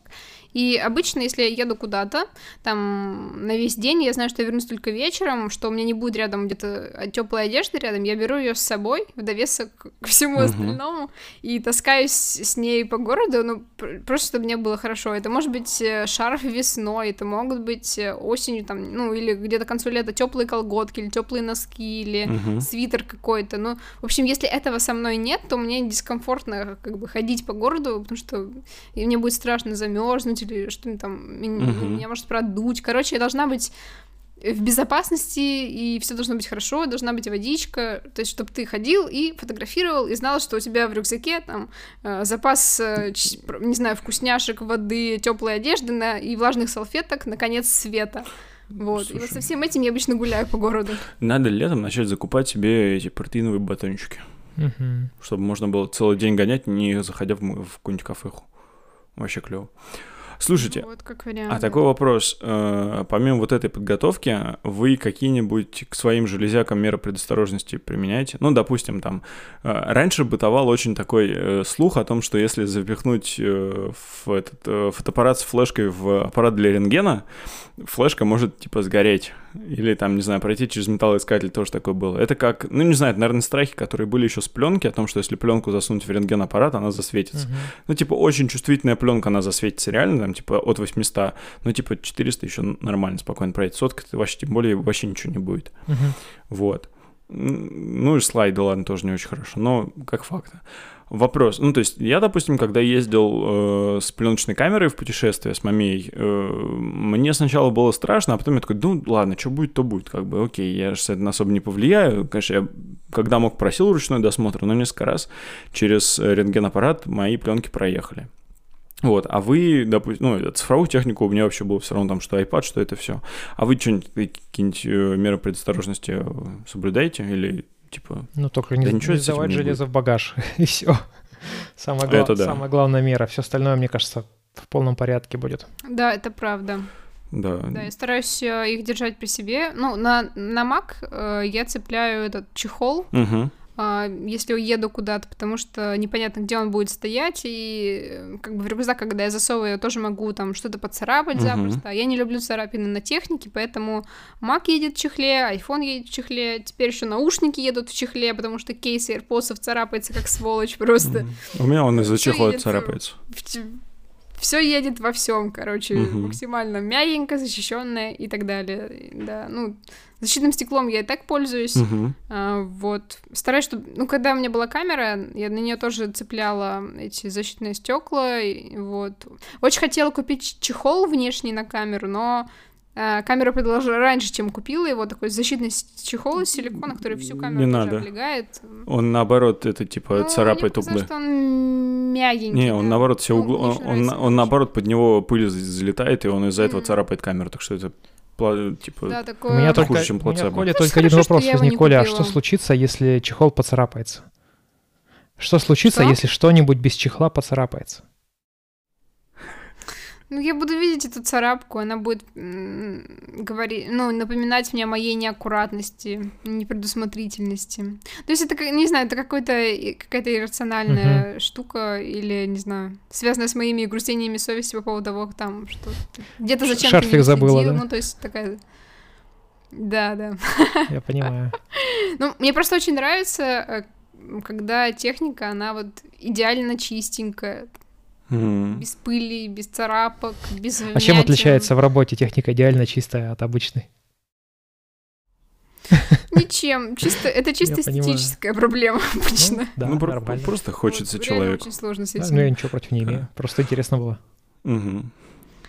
И обычно, если я еду куда-то, там, на весь день, я знаю, что я вернусь только вечером, что у меня не будет рядом где-то теплая одежда рядом, я беру ее с собой в довесок к всему Мгм. остальному и таскаюсь с ней по городу, ну, пр- просто чтобы мне было хорошо. Это может быть э, шарф весной, это могут быть э, осенью, там, ну, или где-то к концу лета теплые колготки, или теплые носки, или Мгм. свитер какой-то. Ну, в общем, если этого со мной нет, то мне дискомфортно как бы ходить по городу, потому что мне будет страшно замерзнуть или что-нибудь там, меня, Мгм. меня может продуть. Короче, я должна быть в безопасности, и все должно быть хорошо, должна быть водичка, то есть, чтобы ты ходил и фотографировал, и знал, что у тебя в рюкзаке там э, запас, э, ч- не знаю, вкусняшек, воды, теплой одежды на, и влажных салфеток на конец света. Вот. И вот Слушай. со всем этим я обычно гуляю по городу. Надо летом начать закупать себе эти протеиновые батончики, Мгм. чтобы можно было целый день гонять, не заходя в, в какую-нибудь кафеху. Вообще клево. Слушайте, Вот как вариант. А такой вопрос. э, Помимо вот этой подготовки, вы какие-нибудь к своим железякам меры предосторожности применяете? Ну, допустим, там, э, раньше бытовал очень такой э, слух о том, что если запихнуть в этот фотоаппарат с флешкой в аппарат для рентгена, флешка может, типа, сгореть. Или, там, не знаю, пройти через металлоискатель, тоже такое было. Это как, ну, не знаю, это, наверное, страхи, которые были еще с пленки, о том, что если пленку засунуть в рентген-аппарат, она засветится. Мгм. Ну, типа, очень чувствительная пленка, она засветится реально, там, типа, от 800, ну, типа, 400 еще нормально, спокойно пройти. Сотка, ты вообще, тем более, вообще ничего не будет. Мгм. Вот. Ну, и слайды, ладно, тоже не очень хорошо, но как факт. Вопрос. Ну, то есть, я, допустим, когда ездил э, с пленочной камерой в путешествие с мамей, э, мне сначала было страшно, а потом я такой, ну, ладно, что будет, то будет, как бы, окей, я же с этим особо не повлияю. Конечно, я когда мог просил ручной досмотр, но несколько раз через э, рентген-аппарат мои пленки проехали. Вот, а вы, допустим, ну, цифровую технику у меня вообще было все равно там, что iPad, что это все. А вы что-нибудь, какие-нибудь э, меры предосторожности э, соблюдаете или типа... Ну, только не, Да ничего не сдавать железо в багаж, [laughs] и все. Самая, гла- Это да. самая главная мера. Все остальное, мне кажется, в полном порядке будет. Да, это правда. Да, Да, я стараюсь э, их держать при себе. Ну, на, на Mac э, я цепляю этот чехол, Мгм. А, если уеду куда-то, потому что непонятно, где он будет стоять, и э, как бы в рюкзак, когда я засовываю, я тоже могу там что-то поцарапать Мгм. запросто. А Я не люблю царапины на технике, поэтому Mac едет в чехле, iPhone едет в чехле, теперь еще наушники едут в чехле, потому что кейс AirPods царапается как сволочь просто. У меня он из-за чехла царапается. Все едет во всем, короче, Мгм. максимально мягенько, защищенное и так далее. Да, ну, защитным стеклом я и так пользуюсь. Мгм. А, вот. Стараюсь, чтобы... Ну, когда у меня была камера, я на нее тоже цепляла эти защитные стекла. И, вот. Очень хотела купить чехол внешний на камеру, но а, камеру предложила раньше, чем купила его. Такой защитный чехол из силикона, который всю камеру Не надо. облегает. Он наоборот, это типа Ну, царапает углы. что он мягенький. Не, он да. наоборот все Ну, углы, он, он, он очень. наоборот под него пыль залетает, и он из-за этого Мгм. царапает камеру, так что это пла- типа... Да, У такое... меня хуже, только, чем у меня плацебо. к Коле Ну, только один вопрос возник. Коля, а что случится, если чехол поцарапается? Что случится, Что? если что-нибудь без чехла поцарапается? Ну, я буду видеть эту царапку, она будет говорить, ну, напоминать мне о моей неаккуратности, непредусмотрительности. То есть это, не знаю, это какой-то, какая-то иррациональная uh-huh. штука или, не знаю, связанная с моими грустениями совести по поводу того, там, что где-то зачем-то Шарфик забыла, да? Ну, то есть такая... Да, да. Я понимаю. [laughs] Ну, мне просто очень нравится, э, когда техника, она вот идеально чистенькая, Mm. Без пыли, без царапок, без А чем отличается в работе техника идеально чистая от обычной? Ничем, чисто это чисто эстетическая проблема обычно. Ну, да, ну нормально. просто хочется вот, человеку. Очень сложно с этим. Да, ну я ничего против не имею, просто интересно было. Угу.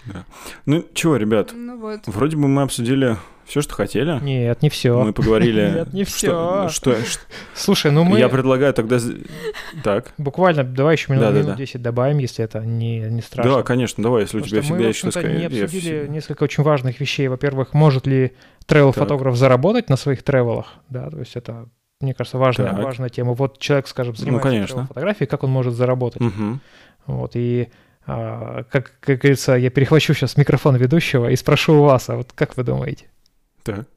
Да. Ну чего, ребят? Ну вот. Вроде бы мы обсудили все, что хотели. Нет, не все. Мы поговорили. [laughs] Нет, не все. Что, что, Слушай, ну мы. Я предлагаю тогда. Так. Буквально, давай еще минут, да, минут да, 10 добавим, если это не, страшно. Да, конечно, давай, если у тебя всегда что сказать. Мы обсудили несколько очень важных вещей. Во-первых, может ли тревел-фотограф заработать на своих тревелах? Да, то есть это мне кажется, важная, важная тема. Вот человек, скажем, ну, занимается ну, фотографией, как он может заработать? Угу. Вот, и а, как, как говорится, я перехвачу сейчас микрофон ведущего и спрошу у вас, а вот как вы думаете? Так.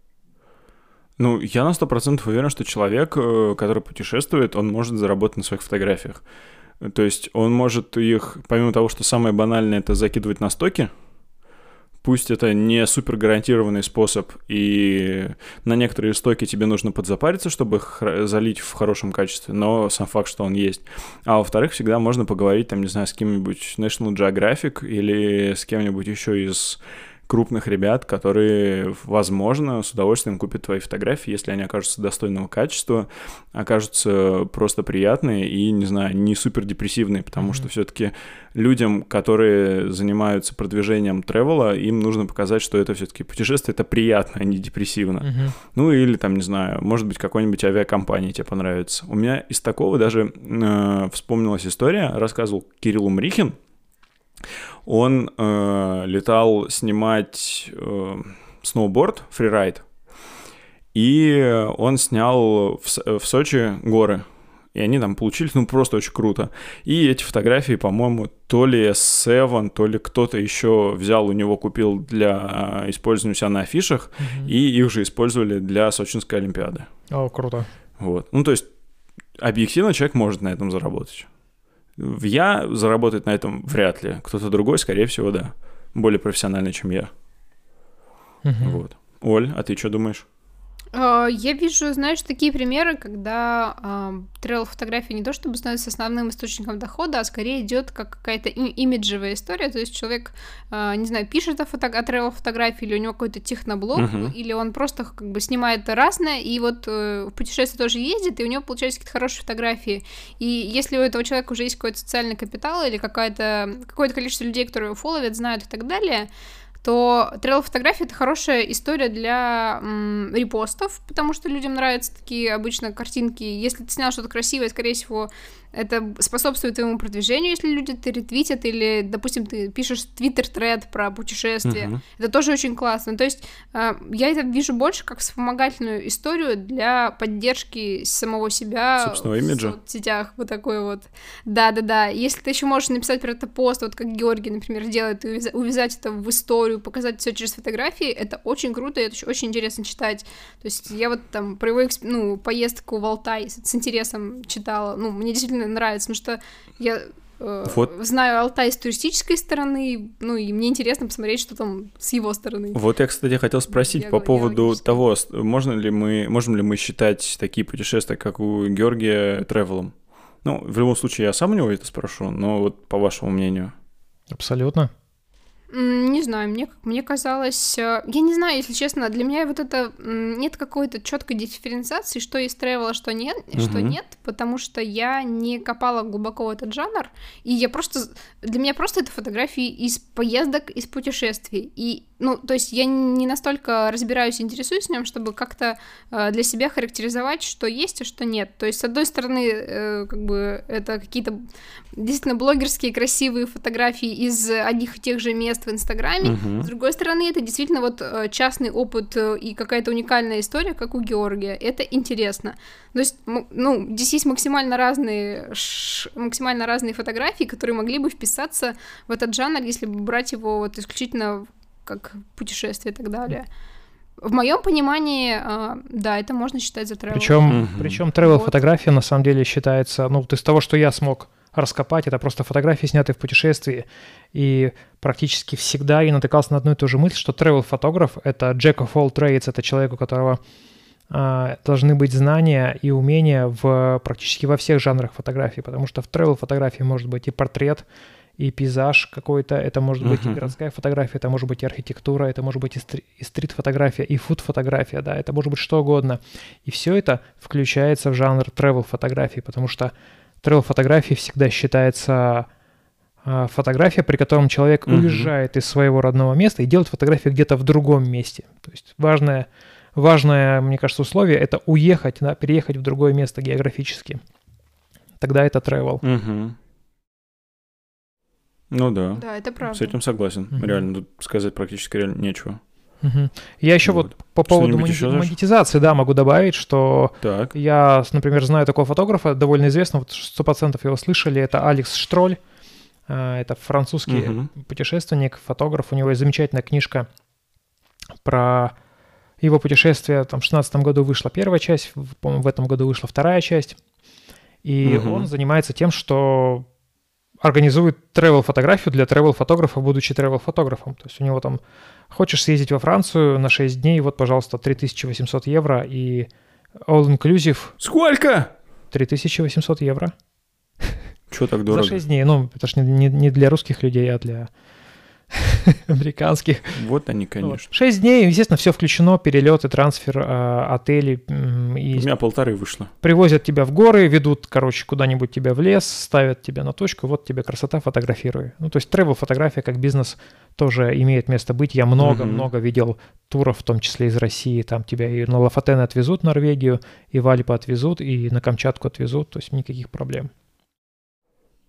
Ну, я на сто процентов уверен, что человек, э, который путешествует, он может заработать на своих фотографиях. То есть он может их, помимо того, что самое банальное это закидывать на стоки, пусть это не супер гарантированный способ, и на некоторые стоки тебе нужно подзапариться, чтобы их залить в хорошем качестве, но сам факт, что он есть. А во-вторых, всегда можно поговорить, там, не знаю, с кем-нибудь National Geographic или с кем-нибудь еще из крупных ребят, которые, возможно, с удовольствием купят твои фотографии, если они окажутся достойного качества, окажутся просто приятные и, не знаю, не супер депрессивные, потому mm-hmm. что все-таки людям, которые занимаются продвижением тревела, им нужно показать, что это все-таки путешествие это приятно, а не депрессивно. Mm-hmm. Ну или там, не знаю, может быть, какой-нибудь авиакомпании тебе понравится. У меня из такого даже э, вспомнилась история, рассказывал Кирилл Умрихин, он э, летал снимать э, сноуборд, фрирайд, и он снял в, в Сочи горы. И они там получились, ну, просто очень круто. И эти фотографии, по-моему, то ли S7, то ли кто-то еще взял у него, купил для использования у себя на афишах, mm-hmm. и их же использовали для Сочинской Олимпиады. О, круто. Вот. Ну, то есть, объективно человек может на этом заработать. Я заработать на этом вряд ли. Кто-то другой, скорее всего, да. Более профессиональный, чем я. Угу. Вот. Оль, а ты что думаешь? А, я вижу, знаешь, такие примеры, когда э, трейл-фотография не то чтобы становится основным источником дохода, а скорее идет как какая-то имиджевая история. То есть человек, э, не знь, пишет о, фото- о трейл-фотографии, или у него какой-то техноблог, uh-huh. или он просто как бы снимает разное, и вот э, в путешествие тоже ездит, и у него получаются какие-то хорошие фотографии. И если у этого человека уже есть какой-то социальный капитал или какое-то, какое-то количество людей, которые его фолловят, знают и так далее, то трейл фотографии это хорошая история для м, репостов, потому что людям нравятся такие обычно картинки. Если ты снял что-то красивое, скорее всего, это способствует твоему продвижению, если люди это ретвитят, или, допустим, ты пишешь твиттер-тред про путешествие. Uh-huh. Это тоже очень классно. То есть э, я это вижу больше как вспомогательную историю для поддержки самого себя Собственного в имиджа. соцсетях. Вот такой вот. Да-да-да. Если ты еще можешь написать про это пост, вот как Георгий, например, делает, и увязать это в историю, показать все через фотографии, это очень круто, и это очень интересно читать. То есть я вот там про его ну, поездку в Алтай с интересом читала. Ну, мне действительно действительно нравится, потому что я э, вот. знаю Алтай с туристической стороны, ну и мне интересно посмотреть, что там с его стороны. Вот я, кстати, хотел спросить я, по поводу того, можно ли мы, можем ли мы считать такие путешествия, как у Георгия, тревелом? Ну, в любом случае, я сам у него это спрошу, но вот по вашему мнению. Абсолютно. Не знаю, мне, мне казалось... Э, я не знаю, если честно, для меня вот это... Нет какой-то четкой дифференциации, что есть travel, а что нет, угу. что нет, потому что я не копала глубоко в этот жанр, и я просто... Для меня просто это фотографии из поездок, из путешествий, и ну, то есть я не настолько разбираюсь интересуюсь в нем, чтобы как-то э, для себя характеризовать, что есть, а что нет. То есть, с одной стороны, э, как бы это какие-то действительно блогерские красивые фотографии из одних и тех же мест, мест в Инстаграме. Мгм. С другой стороны, это действительно вот э, частный опыт э, и какая-то уникальная история, как у Георгия. Это интересно. То есть, ну, здесь есть максимально разные, ш- максимально разные фотографии, которые могли бы вписаться в этот жанр, если бы брать его вот исключительно как путешествие и так далее. В моем понимании, э, да, это можно считать за travel. Причем, Мгм. причем travel Вот. фотография на самом деле считается, ну, вот из того, что я смог раскопать, это просто фотографии, снятые в путешествии. И практически всегда я натыкался на одну и ту же мысль, что travel фотограф это Jack of all trades, это человек, у которого а, должны быть знания и умения в практически во всех жанрах фотографии, потому что в travel фотографии может быть и портрет, и пейзаж какой-то, это может быть и Мгм. городская фотография, это может быть и архитектура, это может быть и, стри- и стрит-фотография, и фуд-фотография, да, это может быть что угодно. И все это включается в жанр travel фотографии, потому что travel фотографии всегда считается а, фотография, при котором человек Мгм. уезжает из своего родного места и делает фотографию где-то в другом месте. То есть важное, важное, мне кажется, условие — это уехать, да, переехать в другое место географически. Тогда это travel. Мгм. Ну да. Да, это правда. С этим согласен. Мгм. Реально, тут сказать практически реально нечего. Мгм. Я еще вот, по поводу Саш? монетизации, да, могу добавить, что Так. Я, например, знаю такого фотографа, довольно известного, вот процентов его слышали, это Алекс Штроль. А, Это французский Мгм. путешественник, фотограф. У него есть замечательная книжка про его путешествие. Там в 2016 году вышла первая часть, в- по-моему, в этом году вышла вторая часть. И Мгм. он занимается тем, что организует travel фотографию для travel фотографа, будучи travel фотографом. То есть у него там хочешь съездить во Францию на 6 дней, вот, пожалуйста, 3800 евро и all inclusive Сколько? 3800 евро. Чего так дорого? За 6 дней. Ну, это ж не, не- не для русских людей, а для [laughs] американских. Вот они, конечно. 6 дней, естественно, все включено, перелеты, трансфер, а, отели, м, У и меня полторы вышло. привозят тебя в горы, ведут, короче, куда-нибудь тебя в лес, ставят тебя на точку, вот тебе красота, фотографируй. Ну, то есть travel фотография как бизнес тоже имеет место быть. Я много-много видел туров, в том числе из России, там тебя и на Лафатен отвезут в Норвегию, и в Альпы отвезут, и на Камчатку отвезут, то есть никаких проблем.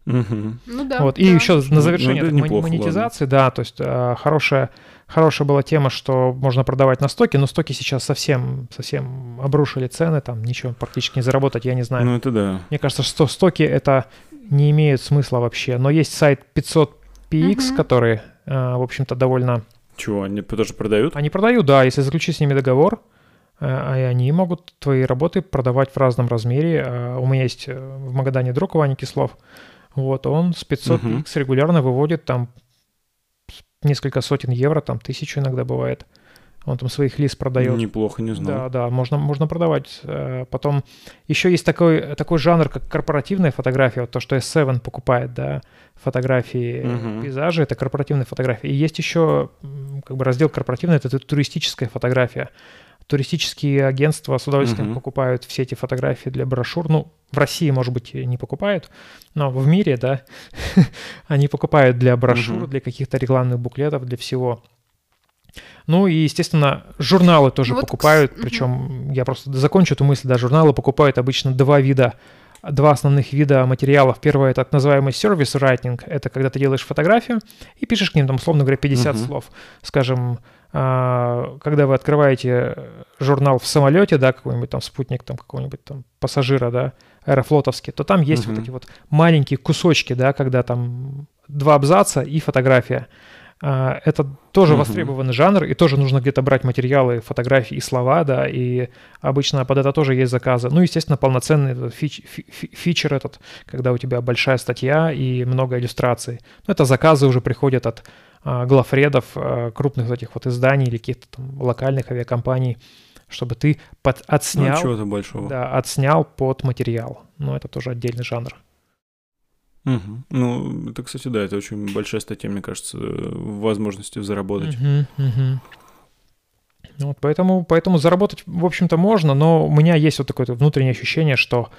Мгм. Ну да. Вот, да. и еще на завершение ну, неплохо, монетизации, да, то есть э, хорошая, хорошая была тема, что можно продавать на стоке, но стоки сейчас совсем, совсем обрушили цены, там ничего практически не заработать, я не знаю. Ну это да. Мне кажется, что стоки это не имеют смысла вообще, но есть сайт 500px, Мгм. который, э, в общем-то, довольно... Чего, они тоже продают? Они продают, да, если заключить с ними договор, э, и они могут твои работы продавать в разном размере. Э, У меня есть э, в Магадане друг Ваня Кислов, вот, он с 500 Мгм. X регулярно выводит там несколько сотен евро, там тысячу иногда бывает. Он там своих лист продает. Неплохо, не знал. Да, да, можно, можно продавать. Э, Потом еще есть такой, такой жанр, как корпоративная фотография, вот то, что S7 покупает, да, фотографии, Мгм. пейзажи, это корпоративная фотография. И есть еще как бы раздел корпоративный, это ту- туристическая фотография. Туристические агентства с удовольствием Мгм. покупают все эти фотографии для брошюр. Ну, в России, может быть, не покупают, но в мире, да, [laughs] они покупают для брошюр, Мгм. для каких-то рекламных буклетов, для всего. Ну и, естественно, журналы тоже Ну вот, покупают, мгм. причем я просто закончу эту мысль, да, журналы покупают обычно два вида, два основных вида материалов. Первое — это так называемый service writing, это когда ты делаешь фотографию и пишешь к ним, там, условно говоря, 50 Мгм. слов. Скажем, когда вы открываете журнал в самолете, да, какой-нибудь там спутник, там какого-нибудь там пассажира, да, аэрофлотовский, то там есть Мгм. вот эти вот маленькие кусочки, да, когда там два абзаца и фотография. А, Это тоже Мгм. востребованный жанр, и тоже нужно где-то брать материалы, фотографии и слова, да, и обычно под это тоже есть заказы. Ну, естественно, полноценный этот фич- фи- фи- фичер этот, когда у тебя большая статья и много иллюстраций. Ну, это заказы уже приходят от а, главредов а, крупных вот этих вот изданий или каких-то там локальных авиакомпаний, чтобы ты под, Ну, отснял, чего-то большого. да, отснял под материал. Но это тоже отдельный жанр. Мгм. Ну, это, кстати, да, это очень большая статья, мне кажется, возможности заработать. Мгм. Ну Вот поэтому, поэтому заработать, в общем-то, можно, но у меня есть вот такое внутреннее ощущение, что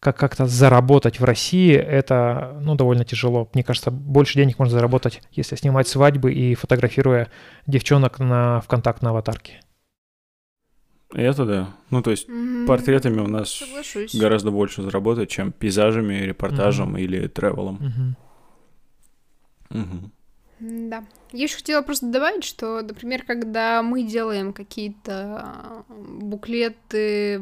как как-то заработать в России это ну, довольно тяжело. Мне кажется, больше денег можно заработать, если снимать свадьбы и фотографируя девчонок на ВКонтакт на аватарке. Это да. Ну, то есть Мгм. портретами у нас Соглашусь. гораздо больше заработать, чем пейзажами, репортажем или тревелом. Мгм. Мгм. Да. Я еще хотела просто добавить, что, например, когда мы делаем какие-то буклеты,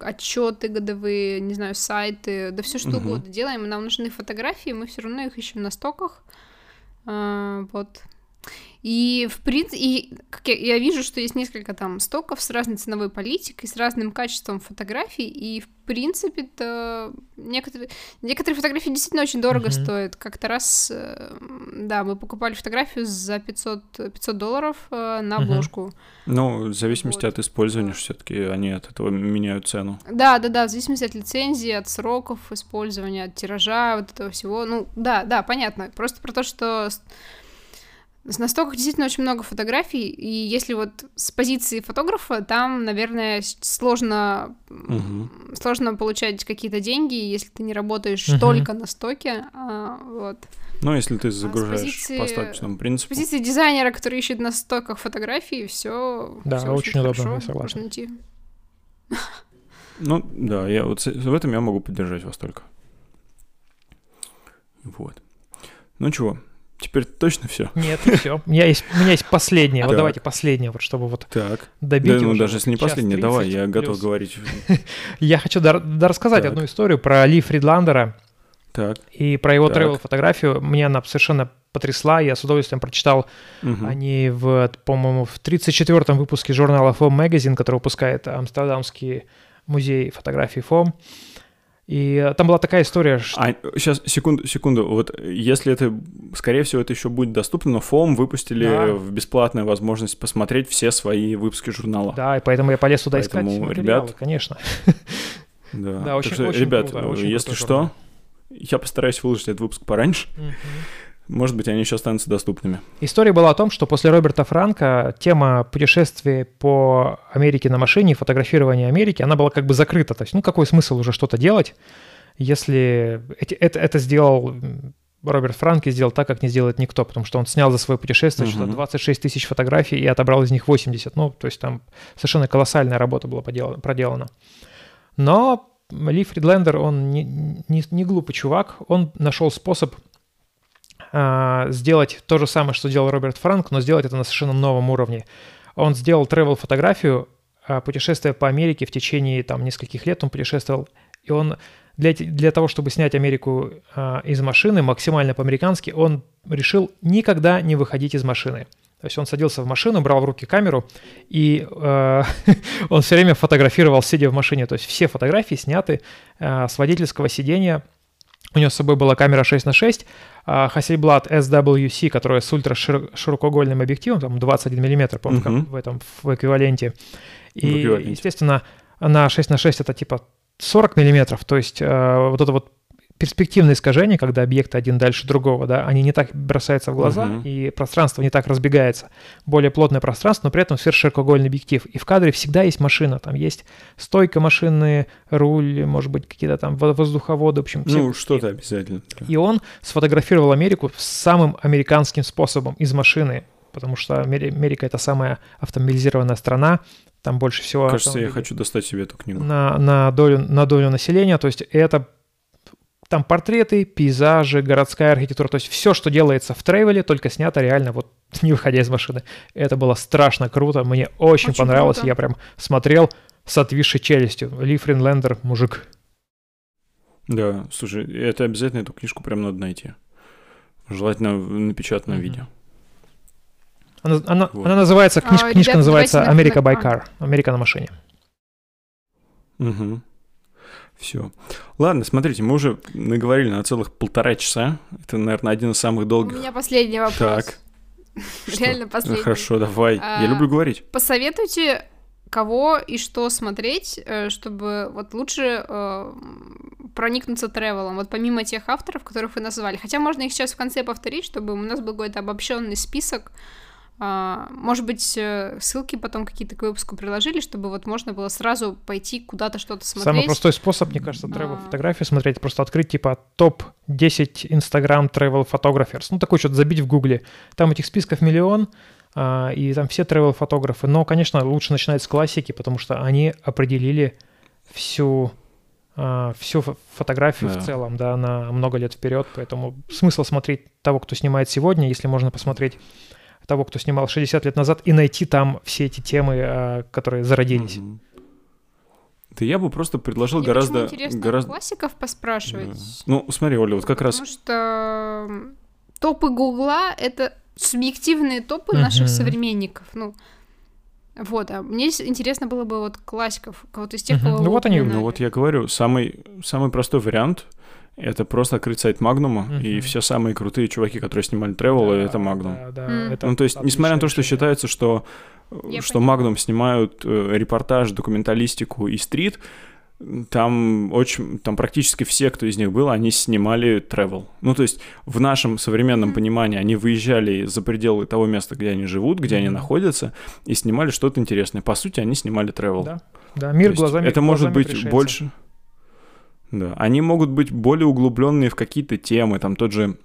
отчеты годовые, не знаю, сайты, да все что угодно угодно делаем, нам нужны фотографии, мы все равно их ищем на стоках. А, вот. И, в принципе, и, как я, я вижу, что есть несколько там стоков с разной ценовой политикой, с разным качеством фотографий, и, в принципе-то, некоторые, некоторые фотографии действительно очень дорого mm-hmm. стоят. Как-то раз, э, да, мы покупали фотографию за 500, 500 долларов э, на обложку. Mm-hmm. Ну, в зависимости вот. от использования все таки они от этого меняют цену. Да, да, да, в зависимости от лицензии, от сроков использования, от тиража, вот этого всего. Ну, да, да, понятно. Просто про то, что на стоках действительно очень много фотографий, и если вот с позиции фотографа, там, наверное, сложно, угу. сложно получать какие-то деньги, если ты не работаешь угу. только на стоке, а, вот. Ну, если ты загружаешь а позиции, по остаточному принципу. С позиции дизайнера, который ищет на стоках фотографии, все. Да, всё очень, очень удобно, хорошо, я согласен. Можно идти. Ну, да, я вот в этом я могу поддержать вас только. Вот. Ну чего, Теперь точно все? Нет, все. У меня есть, у меня есть последнее. Вот давайте последнее, вот чтобы вот так. добить. Да, ну даже если не последнее, давай, я готов говорить. [laughs] Я хочу рассказать одну историю про Ли Фридландера. Так. И про его travel фотографию. Мне она совершенно потрясла. Я с удовольствием прочитал угу. они в, по-моему, в 34-м выпуске журнала Foam Magazine, который выпускает Амстердамский музей фотографии Foam. И там была такая история, что... А, сейчас, секунду, секунду. Вот если это, скорее всего, это еще будет доступно, но Foam выпустили да. в бесплатную возможность посмотреть все свои выпуски журнала. Да, и поэтому я полез туда поэтому, искать материалы, ребят, конечно. [laughs] Да, да очень, что, очень ребят, круто, очень если что, журнал. я постараюсь выложить этот выпуск пораньше. Угу. Может быть, они еще останутся доступными. История была о том, что после Роберта Франка тема путешествий по Америке на машине, фотографирования Америки, она была как бы закрыта. То есть, ну, какой смысл уже что-то делать, если это, это сделал Роберт Франк и сделал так, как не сделает никто, потому что он снял за свое путешествие uh-huh. что 26 тысяч фотографий и отобрал из них 80. Ну, то есть там совершенно колоссальная работа была проделана. Но Ли Фридлендер, он не, не, не глупый чувак, он нашел способ а, сделать то же самое, что делал Роберт Франк, но сделать это на совершенно новом уровне. Он сделал travel фотографию а, путешествия по Америке в течение там нескольких лет он путешествовал, и он для, для того, чтобы снять Америку э, из машины максимально по-американски, он решил никогда не выходить из машины. То есть он садился в машину, брал в руки камеру, и э, [laughs] он все время фотографировал, сидя в машине. То есть все фотографии сняты э, с водительского сидения у него с собой была камера 6 на 6, а Hasselblad SWC, которая с ультра широкоугольным объективом, там 21 мм, по uh-huh. в этом в эквиваленте. И, в эквиваленте. естественно, на 6 на 6 это типа 40 миллиметров, то есть э, вот это вот перспективные искажения, когда объекты один дальше другого, да, они не так бросаются в глаза, uh-huh. и пространство не так разбегается. Более плотное пространство, но при этом сверхширокоугольный объектив. И в кадре всегда есть машина, там есть стойка машины, руль, может быть, какие-то там воздуховоды, в общем. Ну, что-то обязательно. И он сфотографировал Америку самым американским способом, из машины, потому что Америка — это самая автомобилизированная страна, там больше всего... Кажется, я хочу достать себе эту книгу. На, на, долю, на долю населения, то есть это там портреты, пейзажи, городская архитектура, то есть все, что делается в тревеле, только снято реально вот [laughs] не выходя из машины. Это было страшно круто, мне очень, очень понравилось, круто. я прям смотрел с отвисшей челюстью. Ли Фринлендер, мужик. Да, слушай, это обязательно эту книжку прям надо найти. Желательно в напечатанном mm-hmm. виде. Она, она, вот. она называется, книж, а, книжка называется «Америка Байкар», «Америка на машине». Угу. Все. Ладно, смотрите, мы уже наговорили на целых полтора часа. Это, наверное, один из самых долгих. У меня последний вопрос. Так. [laughs] Реально последний. Хорошо, давай. Я люблю говорить. Посоветуйте, кого и что смотреть, э, чтобы вот лучше э, проникнуться тревелом, вот помимо тех авторов, которых вы назвали. Хотя можно их сейчас в конце повторить, чтобы у нас был какой-то обобщенный список а, может быть, э, ссылки потом какие-то к выпуску приложили, чтобы вот можно было сразу пойти куда-то что-то смотреть. Самый простой способ, мне кажется, travel а... фотографии смотреть, просто открыть типа топ-10 Instagram travel photographers, ну такой что-то забить в гугле. Там этих списков миллион, а, и там все travel фотографы. Но, конечно, лучше начинать с классики, потому что они определили всю а, всю фотографию Да. в целом, да, на много лет вперед, поэтому смысл смотреть того, кто снимает сегодня, если можно посмотреть того, кто снимал 60 лет назад, и найти там все эти темы, а, которые зародились. Мгм. Да я бы просто предложил Мне гораздо... интересно гораздо... классиков поспрашивать. Да. Ну, смотри, Оля, вот как раз... Потому что топы Гугла — это субъективные топы Мгм. наших современников. Ну, вот, а мне интересно было бы вот классиков, кого-то из тех, Мгм. кого Ну вот они. Ну вот я говорю, самый, самый простой вариант — это просто открыть сайт Магнума, и Мгм. все самые крутые чуваки, которые снимали travel, Да, это Магнум. да, да, М. это Ну, то есть, несмотря на то, что считается, что, Я что. Магнум снимают э, репортаж, документалистику и стрит, там очень, там практически все, кто из них был, они снимали travel. Ну, то есть в нашем современном Мгм. понимании они выезжали за пределы того места, где они живут, где они Мгм. находятся, и снимали что-то интересное. По сути, они снимали travel. Да, да, мир То глазами Это может глазами быть пришельца. больше. Да, они могут быть более углубленные в какие-то темы, там тот же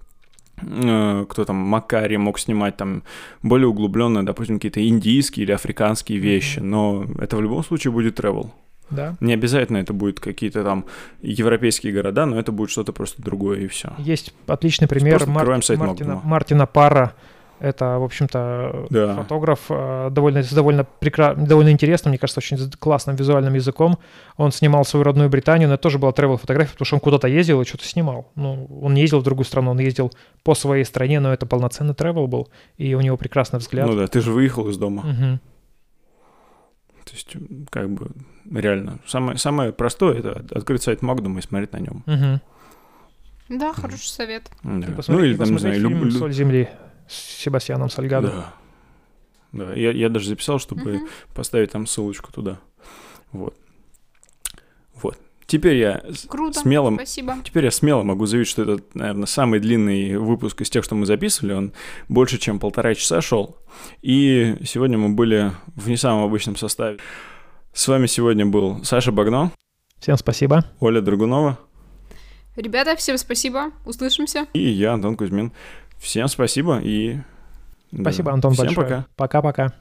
э, кто там, Макари мог снимать там более углубленные, допустим, какие-то индийские или африканские вещи, но это в любом случае будет travel. Да. Не обязательно это будет какие-то там европейские города, но это будет что-то просто другое и все. Есть отличный пример сайт Мартина. Мартина Парра. Это, в общем-то, Да. фотограф э, довольно, с довольно, прекра... довольно интересным, мне кажется, очень классным визуальным языком. Он снимал свою родную Британию, но это тоже была travel фотография, потому что он куда-то ездил и что-то снимал. Ну, он не ездил в другую страну, он ездил по своей стране, но это полноценный travel был, и у него прекрасный взгляд. Ну да, ты же выехал из дома. Мгм. То есть, как бы, реально, самое, самое простое это от- открыть сайт Магнума и смотреть на нем. Мгм. Да, хороший совет. И Ну посмотреть- или там, не знаю, фильм люб- «Соль земли» с Себастьяном Сальгадо. Да. Да, я, я даже записал, чтобы Мгм. поставить там ссылочку туда. Вот. Вот. Теперь я Круто. смело, Спасибо. теперь я смело могу заявить, что это, наверное, самый длинный выпуск из тех, что мы записывали. Он больше, чем полтора часа шел. И сегодня мы были в не самом обычном составе. С вами сегодня был Саша Багно, Всем спасибо. Оля Драгунова Ребята, всем спасибо. Услышимся. и я, Антон Кузьмин. Всем спасибо и... Спасибо, Антон, всем большое. пока. Пока-пока.